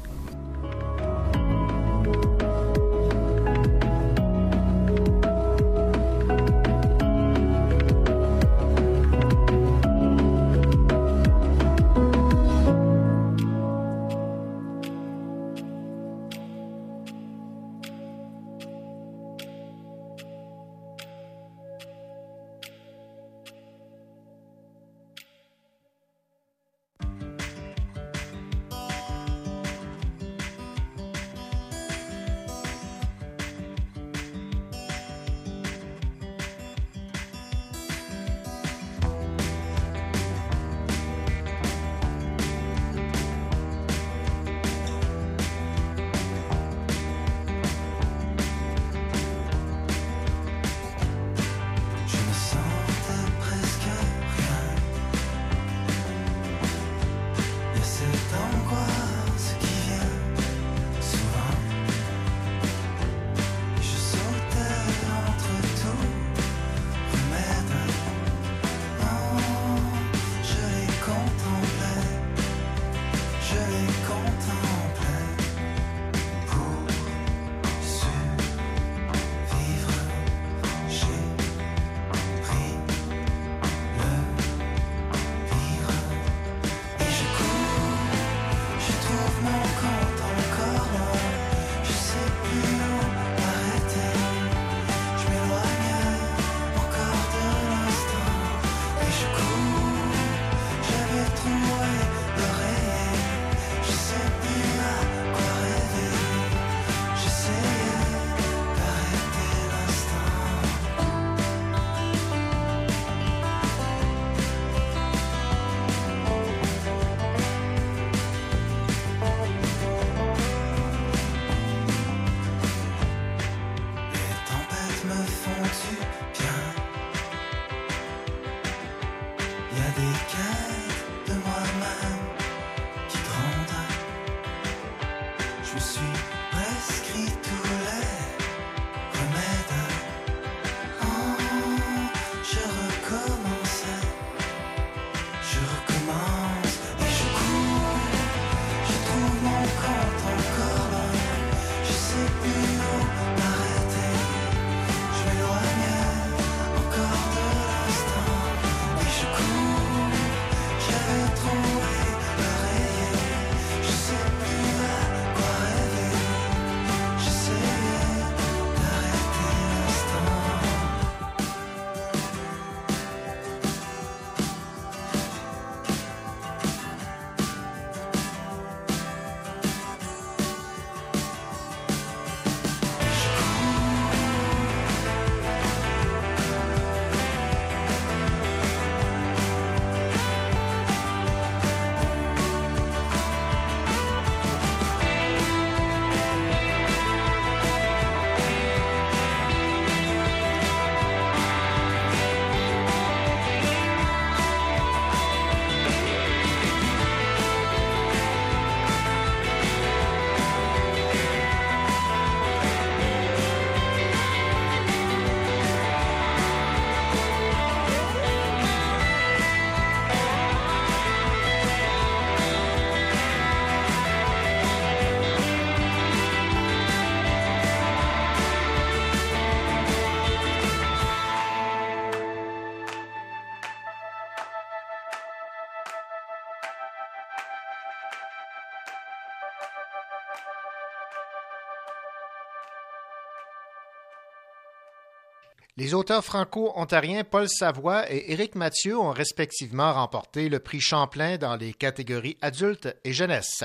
Les auteurs franco-ontariens Paul Savoie et Éric Mathieu ont respectivement remporté le prix Champlain dans les catégories adultes et jeunesse.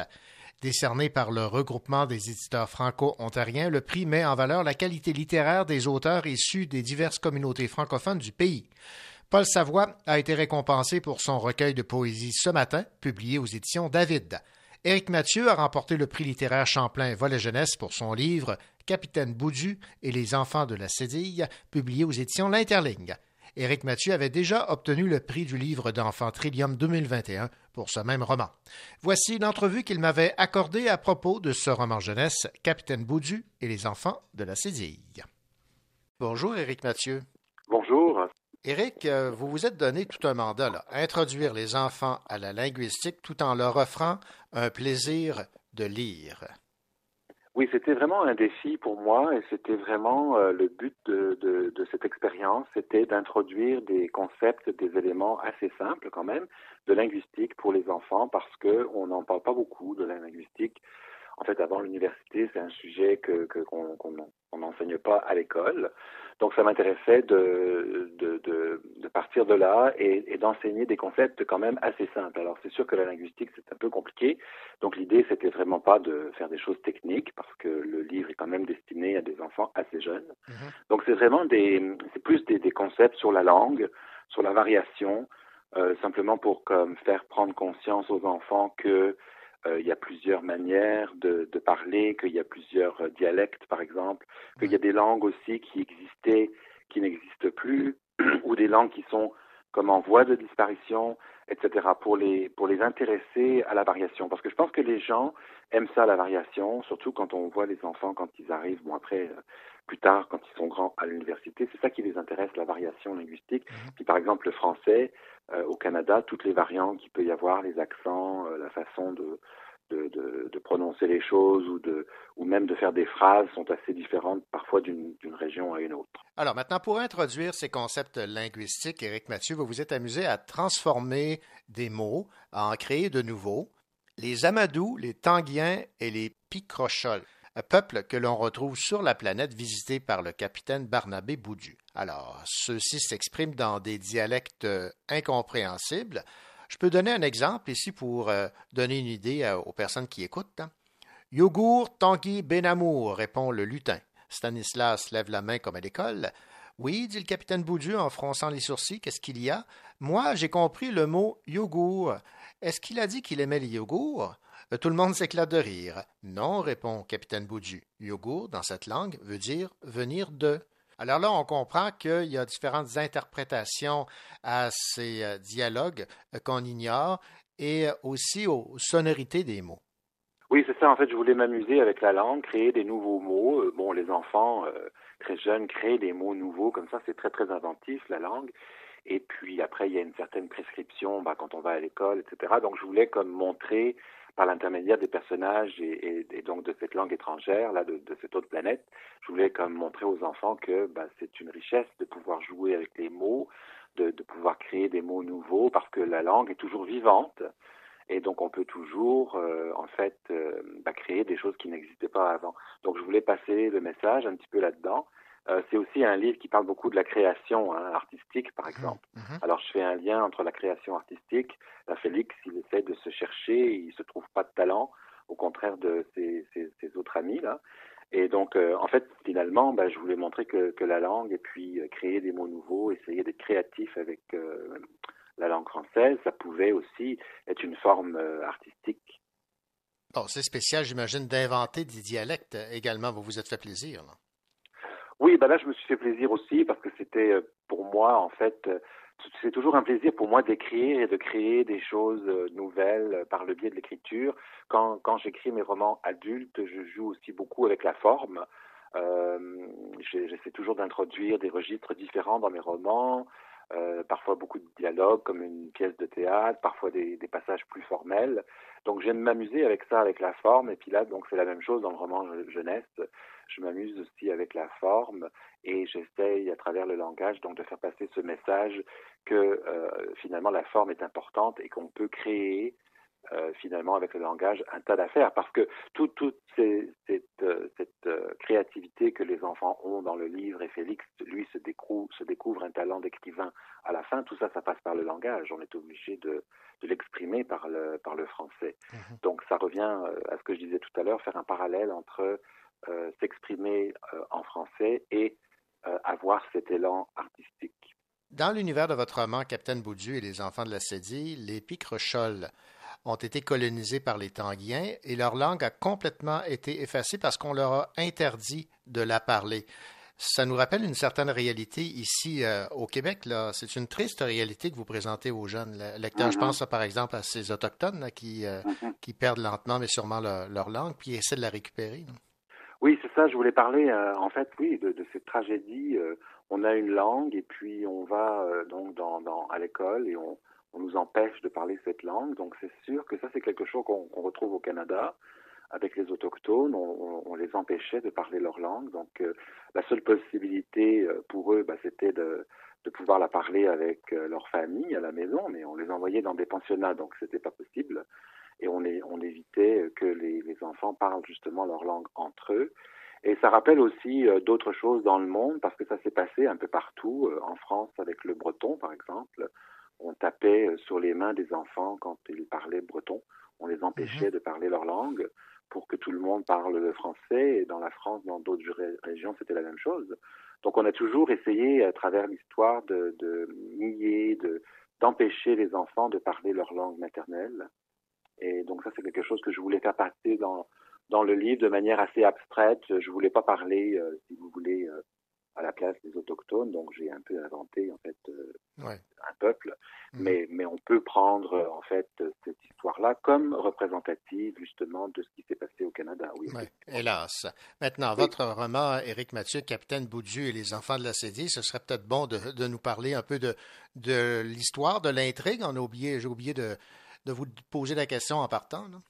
Décerné par le regroupement des éditeurs franco-ontariens, le prix met en valeur la qualité littéraire des auteurs issus des diverses communautés francophones du pays. Paul Savoie a été récompensé pour son recueil de poésie Ce matin, publié aux éditions David. Éric Mathieu a remporté le prix littéraire Champlain Volet Jeunesse pour son livre Capitaine Boudu et les enfants de la Cédille, publié aux éditions L'Interligne. Éric Mathieu avait déjà obtenu le prix du livre d'enfant Trillium 2021 pour ce même roman. Voici l'entrevue qu'il m'avait accordée à propos de ce roman jeunesse, Capitaine Boudu et les enfants de la Cédille. Bonjour Éric Mathieu. Éric, euh, vous vous êtes donné tout un mandat, introduire les enfants à la linguistique tout en leur offrant un plaisir de lire. Oui, c'était vraiment un défi pour moi et c'était vraiment euh, le but de, cette expérience, c'était d'introduire des concepts, des éléments assez simples quand même de linguistique pour les enfants parce que on n'en parle pas beaucoup de la linguistique. En fait, avant l'université, c'est un sujet que qu'on qu'on n'enseigne pas à l'école. Donc, ça m'intéressait de, de, de, de, partir de là et, et d'enseigner des concepts quand même assez simples. Alors, c'est sûr que la linguistique, c'est un peu compliqué. Donc, l'idée, c'était vraiment pas de faire des choses techniques parce que le livre est quand même destiné à des enfants assez jeunes. Donc, c'est vraiment des, c'est plus des, des concepts sur la langue, sur la variation, euh, simplement pour comme faire prendre conscience aux enfants que euh, il y a plusieurs manières de, de parler, qu'il y a plusieurs euh, dialectes, par exemple, qu'il y a des langues aussi qui existaient, qui n'existent plus, ou des langues qui sont comme en voie de disparition, etc., pour les, pour les intéresser à la variation. Parce que je pense que les gens aiment ça, la variation, surtout quand on voit les enfants quand ils arrivent, bon après, euh, plus tard, quand ils sont grands à l'université, c'est ça qui les intéresse, la variation linguistique. Puis par exemple, le français, euh, au Canada, toutes les variantes qu'il peut y avoir, les accents, euh, la façon de, de, prononcer les choses ou, de, ou même de faire des phrases sont assez différentes parfois d'une région à une autre. Alors maintenant, pour introduire ces concepts linguistiques, Éric Mathieu, vous vous êtes amusé à transformer des mots, à en créer de nouveaux. Les Amadous, les Tanguiens et les Picrochols, un peuple que l'on retrouve sur la planète visité par le capitaine Barnabé Boudu. Alors, ceux-ci s'expriment dans des dialectes incompréhensibles. Je peux donner un exemple ici pour euh, donner une idée euh, aux personnes qui écoutent. Hein. Yogourt, Tanguy, Benamour, répond le lutin. Stanislas lève la main comme à l'école. Oui, dit le capitaine Boudu en fronçant les sourcils, qu'est-ce qu'il y a? Moi, j'ai compris le mot yogourt. Est-ce qu'il a dit qu'il aimait les yogourts? Euh, tout le monde s'éclate de rire. Non, répond capitaine Boudu. Yogourt, dans cette langue, veut dire venir de. Alors là, on comprend qu'il y a différentes interprétations à ces euh, dialogues euh, qu'on ignore et aussi aux sonorités des mots. Oui, c'est ça. En fait, je voulais m'amuser avec la langue, créer des nouveaux mots. Bon, les enfants très jeunes créent des mots nouveaux, comme ça, c'est très, très inventif, la langue. Et puis après, il y a une certaine prescription bah, quand on va à l'école, etc. Donc, je voulais comme montrer par l'intermédiaire des personnages et, et, et, donc de cette langue étrangère, là, de, de, cette autre planète, je voulais comme montrer aux enfants que bah, c'est une richesse de pouvoir jouer avec les mots, de, de, pouvoir créer des mots nouveaux, parce que la langue est toujours vivante. Et donc on peut toujours, euh, en fait, euh, bah, créer des choses qui n'existaient pas avant. Donc je voulais passer le message un petit peu là-dedans. Euh, c'est aussi un livre qui parle beaucoup de la création hein, artistique, par exemple. Mmh, mmh. Alors, je fais un lien entre la création artistique. Là, Félix, il essaie de se chercher, il se trouve pas de talent, au contraire de ses, ses, ses autres amis là. Et donc, euh, en fait, finalement, ben, je voulais montrer que, que, la langue et puis euh, créer des mots nouveaux, essayer d'être créatif avec la langue française, ça pouvait aussi être une forme artistique. Bon, c'est spécial, j'imagine, d'inventer des dialectes également. Vous vous êtes fait plaisir. Là. Oui, ben là, je me suis fait plaisir aussi parce que c'était euh, pour moi, en fait, euh, c'est toujours un plaisir pour moi d'écrire et de créer des choses euh, nouvelles par le biais de l'écriture. Quand, quand j'écris mes romans adultes, je joue aussi beaucoup avec la forme. J'essaie toujours d'introduire des registres différents dans mes romans, euh, parfois beaucoup de dialogues comme une pièce de théâtre, parfois des, des passages plus formels. Donc j'aime m'amuser avec ça, avec la forme. Et puis là, donc c'est la même chose dans le roman jeunesse je m'amuse aussi avec la forme et j'essaye à travers le langage donc de faire passer ce message que euh, finalement la forme est importante et qu'on peut créer euh, finalement avec le langage un tas d'affaires. Parce que tout, toute cette, euh, cette euh, créativité que les enfants ont dans le livre et Félix lui se découvre, se découvre un talent d'écrivain à la fin tout ça ça passe par le langage. On est obligé de, de l'exprimer par le par le français. Donc ça revient à ce que je disais tout à l'heure faire un parallèle entre s'exprimer en français et avoir cet élan artistique. Dans l'univers de votre roman Capitaine Boudu et les enfants de la Cédille, les picrocholes ont été colonisés par les Tanguiens et leur langue a complètement été effacée parce qu'on leur a interdit de la parler. Ça nous rappelle une certaine réalité ici euh, au Québec. Là. C'est une triste réalité que vous présentez aux jeunes lecteurs. Je pense par exemple à ces Autochtones qui, euh, qui perdent lentement mais sûrement leur, langue puis essaient de la récupérer. Oui, c'est ça. Je voulais parler euh, en fait, oui, de, de cette tragédie. on a une langue et puis on va donc dans, dans, à l'école et on, on nous empêche de parler cette langue. Donc c'est sûr que ça, c'est quelque chose qu'on retrouve au Canada. Avec les autochtones, on, on, les empêchait de parler leur langue. Donc euh, la seule possibilité euh, pour eux, bah, c'était de, de, pouvoir la parler avec euh, leur famille à la maison, mais on les envoyait dans des pensionnats, donc c'était pas possible. Et on, est, on évitait que les, les, enfants parlent justement leur langue entre eux. Et ça rappelle aussi d'autres choses dans le monde, parce que ça s'est passé un peu partout, en France avec le breton par exemple on tapait euh, sur les mains des enfants quand ils parlaient breton. On les empêchait mhm. de parler leur langue pour que tout le monde parle le français. Et dans la France, dans d'autres régions, c'était la même chose. Donc on a toujours essayé, à travers l'histoire, de, de nier, de, d'empêcher les enfants de parler leur langue maternelle. Et donc ça, c'est quelque chose que je voulais faire passer dans, dans le livre de manière assez abstraite. Je voulais pas parler, euh, si vous voulez, euh, à la place des autochtones, donc j'ai un peu inventé en fait euh, un peuple, mhm. mais mais on peut prendre en fait cette histoire-là comme représentative justement de ce qui s'est passé au Canada. Oui. hélas. Maintenant, votre roman, Éric Mathieu, Capitaine Boudu et les enfants de la Cédille, ce serait peut-être bon de, de, nous parler un peu de de l'histoire, de l'intrigue. On a oublié, j'ai oublié de de vous poser la question en partant. Non?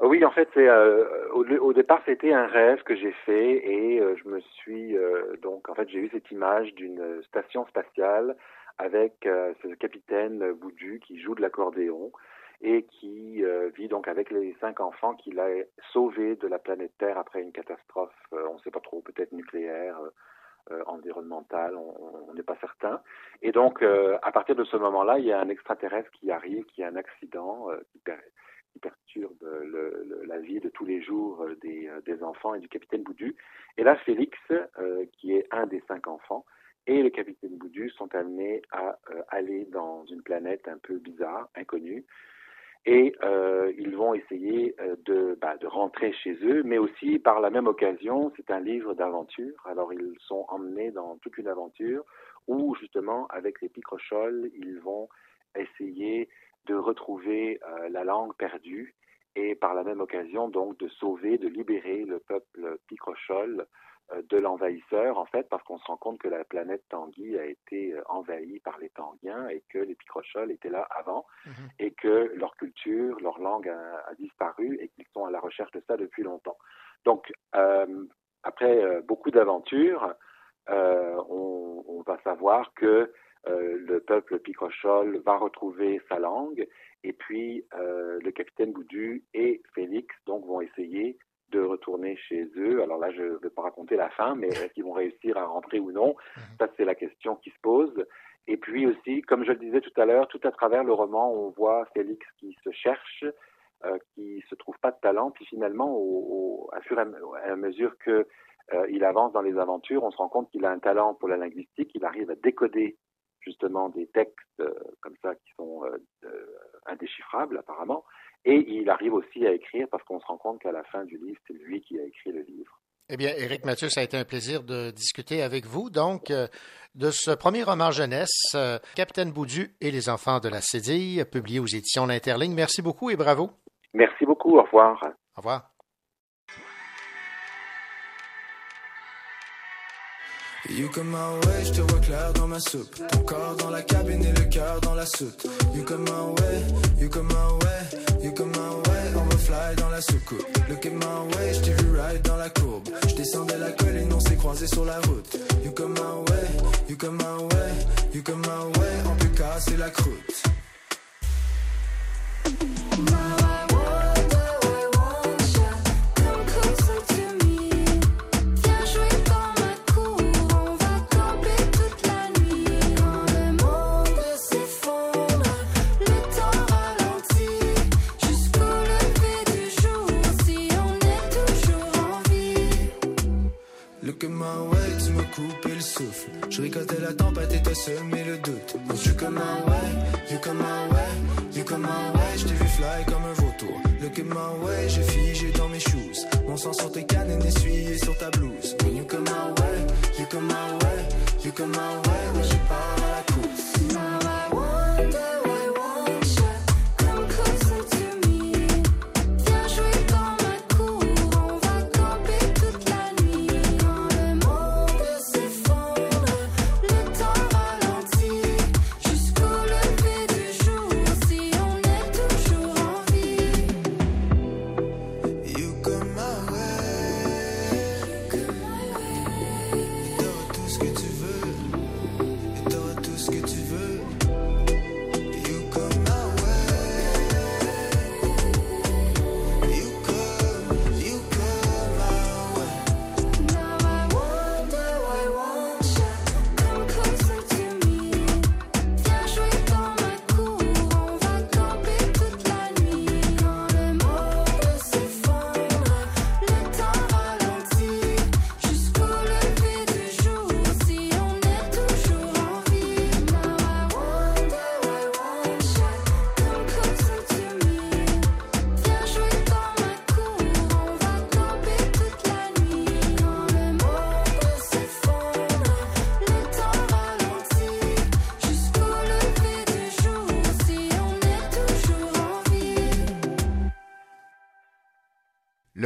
Oui, en fait, c'est euh, au, départ c'était un rêve que j'ai fait et euh, je me suis euh, donc en fait j'ai eu cette image d'une station spatiale avec ce capitaine Boudu qui joue de l'accordéon et qui vit donc avec les cinq enfants qu'il a sauvés de la planète Terre après une catastrophe, on ne sait pas trop, peut-être nucléaire. environnementale, on n'est pas certain. Et donc, à partir de ce moment-là, il y a un extraterrestre qui arrive, qui a un accident, qui, perturbe la vie de tous les jours euh, des, euh, des, enfants et du capitaine Boudu. Et là, Félix, euh, qui est un des cinq enfants, et le capitaine Boudu sont amenés à aller dans une planète un peu bizarre, inconnue, et ils vont essayer de, bah, de, rentrer chez eux, mais aussi par la même occasion, c'est un livre d'aventure. Alors ils sont emmenés dans toute une aventure où justement avec les picrocholes, ils vont essayer de retrouver euh, la langue perdue et par la même occasion donc de sauver, de libérer le peuple picrochole euh, de l'envahisseur en fait parce qu'on se rend compte que la planète Tanguy a été euh, envahie par les Tanguiens et que les picrocholes étaient là avant mhm. et que leur culture, leur langue a, disparu et qu'ils sont à la recherche de ça depuis longtemps. Donc après beaucoup d'aventures, on, on, va savoir que le peuple picrochole va retrouver sa langue et puis euh, le capitaine Boudu et Félix donc vont essayer de retourner chez eux. Alors là, je ne vais pas raconter la fin, mais est-ce qu'ils vont réussir à rentrer ou non? Mhm. Ça, c'est la question qui se pose. Et puis aussi, comme je le disais tout à l'heure, tout à travers le roman, on voit Félix qui se cherche, euh, qui se trouve pas de talent, puis finalement, au, à fur et à mesure que euh, il avance dans les aventures, on se rend compte qu'il a un talent pour la linguistique, il arrive à décoder justement des textes euh, comme ça qui sont euh, euh, indéchiffrables apparemment. Et il arrive aussi à écrire parce qu'on se rend compte qu'à la fin du livre, c'est lui qui a écrit le livre. Eh bien, Éric Mathieu, ça a été un plaisir de discuter avec vous, donc, de ce premier roman jeunesse, Capitaine Boudu et les enfants de la Cédille, publié aux éditions L'Interligne. Merci beaucoup et bravo. Merci beaucoup. Au revoir. Au revoir. You come my way, je te vois clair dans ma soupe. Ton corps dans la cabine et le cœur dans la soute. You come my way, you come my way, you come my way. On va fly dans la soucoupe. Look at my way, je t'ai vu ride dans la courbe. Je descendais la colline, on s'est croisés sur la route. You come my way, you come my way, you come my way. On peut casser la croûte. quelques mains, ouais, tu me coupais le souffle. Je ricotais la tempête et t'as semé le doute. Quand tu comme un ouais, you come my way, you come my way. Je t'ai vu fly comme un vautour. Le que my way, j'ai figé dans mes shoes. Mon sang sur tes cannes et essuyé sur ta blouse. When you come my way, you come my way, you come my way.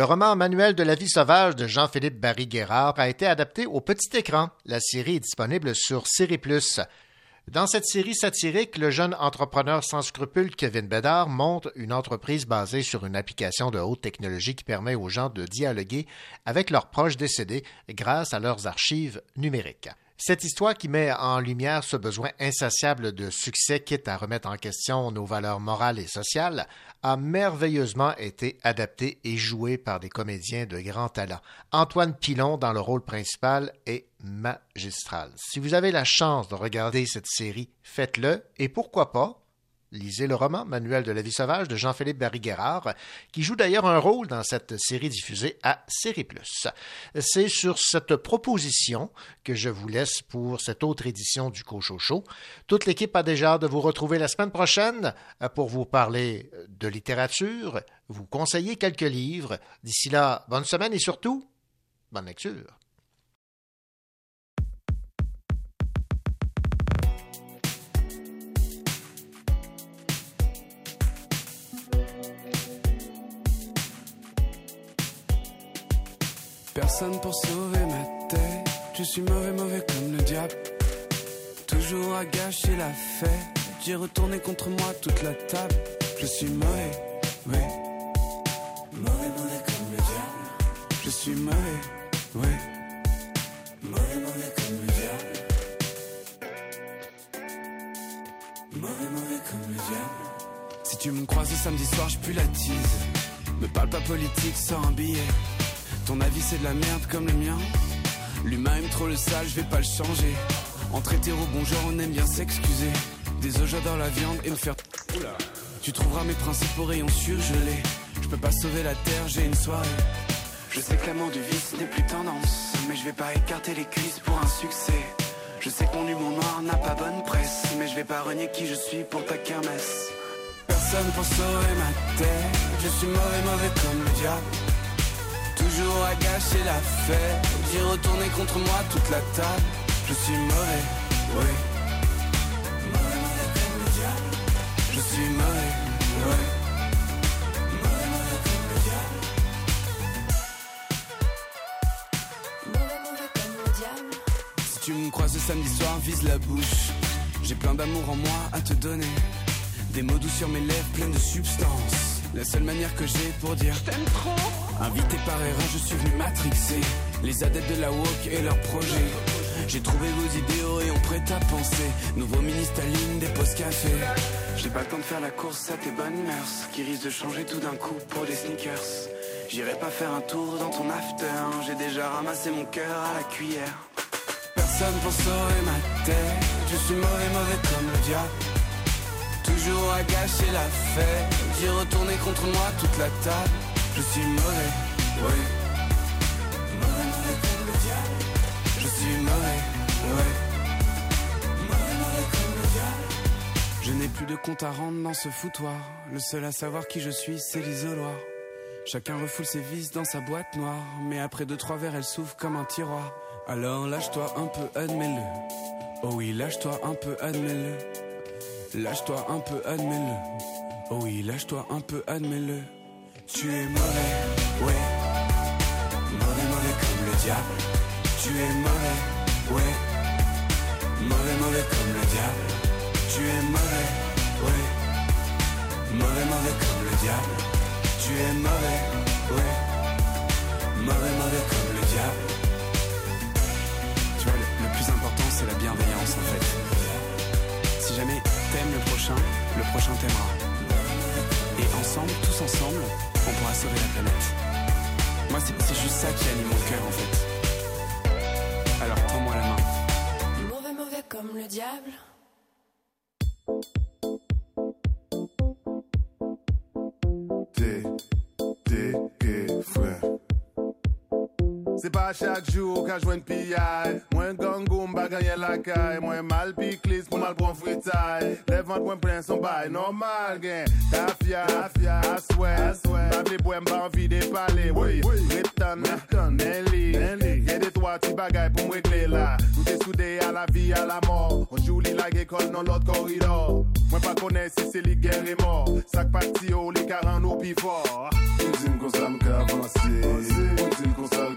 Le roman Manuel de la vie sauvage de Jean-Philippe Barry-Guerrard a été adapté au petit écran. La série est disponible sur Série. Dans cette série satirique, le jeune entrepreneur sans scrupules Kevin Bédard monte une entreprise basée sur une application de haute technologie qui permet aux gens de dialoguer avec leurs proches décédés grâce à leurs archives numériques. Cette histoire qui met en lumière ce besoin insatiable de succès, quitte à remettre en question nos valeurs morales et sociales, a merveilleusement été adaptée et jouée par des comédiens de grand talent. Antoine Pilon dans le rôle principal est magistral. Si vous avez la chance de regarder cette série, faites-le et pourquoi pas Lisez le roman Manuel de la vie sauvage de Jean-Philippe Barry-Guerrard, qui joue d'ailleurs un rôle dans cette série diffusée à Série Plus. C'est sur cette proposition que je vous laisse pour cette autre édition du Cochocho. Toute l'équipe a déjà hâte de vous retrouver la semaine prochaine pour vous parler de littérature, vous conseiller quelques livres. D'ici là, bonne semaine et surtout, bonne lecture. Personne pour sauver ma tête. Je suis mauvais, mauvais comme le diable. Toujours à gâcher la fête. J'ai retourné contre moi toute la table. Je suis mauvais, oui. Mauvais, mauvais comme le diable. Je suis mauvais, oui. Mauvais, mauvais comme le diable. Mauvais, mauvais comme le diable. Si tu me croises samedi soir, je pue la tease. Me parle pas politique sans un billet. Ton avis c'est de la merde comme le mien. L'humain aime trop le sale, je vais pas le changer. Entre hétéro, bonjour, on aime bien s'excuser. Œufs, j'adore la viande et me faire. Oula. Tu trouveras mes principes au rayon surgelé. Je peux pas sauver la terre, j'ai une soirée. Je sais que l'amour du vice n'est plus tendance. Mais je vais pas écarter les cuisses pour un succès. Je sais que mon humour noir n'a pas bonne presse. Mais je vais pas renier qui je suis pour ta kermesse. Personne pour sauver ma tête. Je suis mauvais, mauvais comme le diable. Toujours à gâcher la fête. J'ai retourné contre moi toute la table. Je suis mauvais, oui Je suis mauvais, oui. Si tu me croises le samedi soir, vise la bouche. J'ai plein d'amour en moi à te donner. Des mots doux sur mes lèvres pleines de substance. La seule manière que j'ai pour dire Je trop Invité par erreur, je suis venu matrixer Les adeptes de la woke et leurs projets. J'ai trouvé vos idéaux et on prête à penser. Nouveau mini Staline, des postes café J'ai pas le temps de faire la course à tes bonnes mœurs Qui risquent de changer tout d'un coup pour des sneakers. J'irai pas faire un tour dans ton after J'ai déjà ramassé mon cœur à la cuillère. Personne pour sauver ma tête Je suis mauvais, mauvais comme le diable. Toujours à gâcher la fête. J'ai retourné contre moi toute la table je suis mauvais, ouais. Je suis mauvais, ouais. Je n'ai plus de compte à rendre dans ce foutoir. Le seul à savoir qui je suis, c'est l'isoloir. Chacun refoule ses vices dans sa boîte noire. Mais après deux, trois verres, elle s'ouvre comme un tiroir. Alors lâche-toi un peu, admets-le. Oh oui, lâche-toi un peu, admets-le. Lâche-toi un peu, admets-le. Oh oui, lâche-toi un peu, admets-le. Tu es mauvais, ouais. Mauvais, mauvais comme le diable. Tu es mauvais, ouais. Mauvais, mauvais comme le diable. Tu es mauvais, ouais. Mauvais, mauvais comme le diable. Tu es mauvais, ouais. Mauvais, mauvais comme le diable. Tu vois, le, plus important, c'est la bienveillance en fait. Si jamais t'aimes le prochain, le prochain t'aimera. Et ensemble, tous ensemble, on pourra sauver la planète. Moi, c'est juste ça qui anime mon cœur en fait. Alors, tends-moi la main. Mauvais, mauvais comme le diable. C'est pas chaque jour qu'à jouer une pillaille. Moins gangou, m'ba gagner la caille. Moins mal piclis pour mal prendre fritaille. Les ventes moins plein son bail. Normal, gain. Tafia, tafia, asway, asway. M'appelé pour m'ba envie de parler. Oui, Riton, Nelly. Y'a des trois petits bagailles pour me régler là. Nous t'es soudés à la vie, à la mort. On joue li la école dans l'autre corridor. Moi pas connais si c'est les et mort. Sac parti au, les 40 au plus fort. Tu dis qu'on ça m'ka avancé. Tu dis qu'on ça le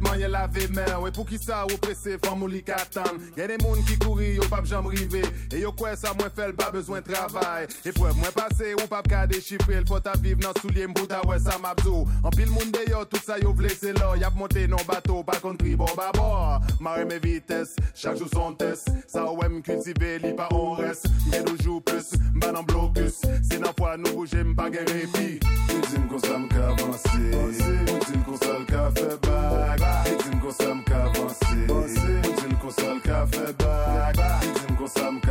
Man, y'a lavé main. Ouais, pour qui ça, ou pressé, femme li katan. Y'a des moun qui courent, yo pas j'en rivé. Et yo quoi ça, moins fait, pas besoin de travail. Et pour moins passer, ou pas qu'à déchiffrer. Faut à vivre dans soulier m'bouda, ouais, ça m'abdou. En pile moun de yo, tout ça yo vle, c'est là. Y'a monté non bateau, pas contre bon bâbord. Marre mes vitesses, chaque jour son test. Ça ouais m'cultiver, li pas on reste. Nous joue plus, m'ban en blocus. C'est dans fois nous bouger, m'pas. Tu dis qu'on ça m'ka avancé. Tu dis qu'on ka fait back. Di m konsa m ka avanse Di m konsa m ka fe bak Di m konsa m ka avanse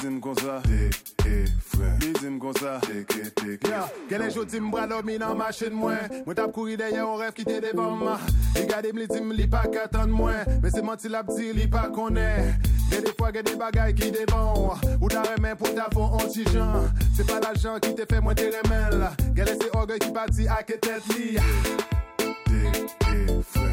Dîmes comme ça. T'es, t'es, frère. Les dîmes comme ça. T'es, t'es, t'es, t'es. Yeah, quel est jodi m'bra dormi dans machine moi. Moi t'ap couru derrière un rêve qui t'est devant moi. Regardez m'li dim li pas qu'attendre moi. Mais c'est menti la dire li pas connaît. Y'a des fois y'a des bagailles qui devant. Ou ta remède pour ta fond anti-gens. C'est pas l'argent qui te fait moins tes remèdes. Quel est ces orgueils qui bâtit à que tête li. T'es, t'es,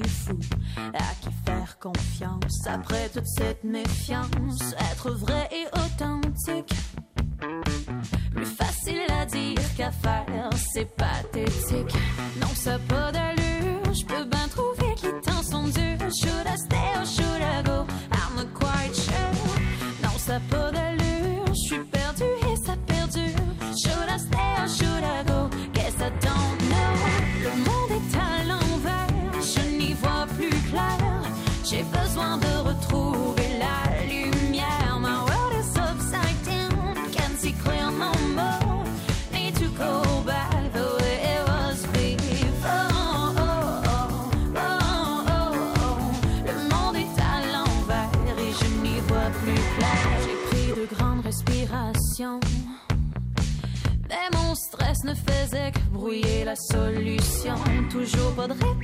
fou. À qui faire confiance après toute cette méfiance? Être vrai la solution. Toujours pas de réponse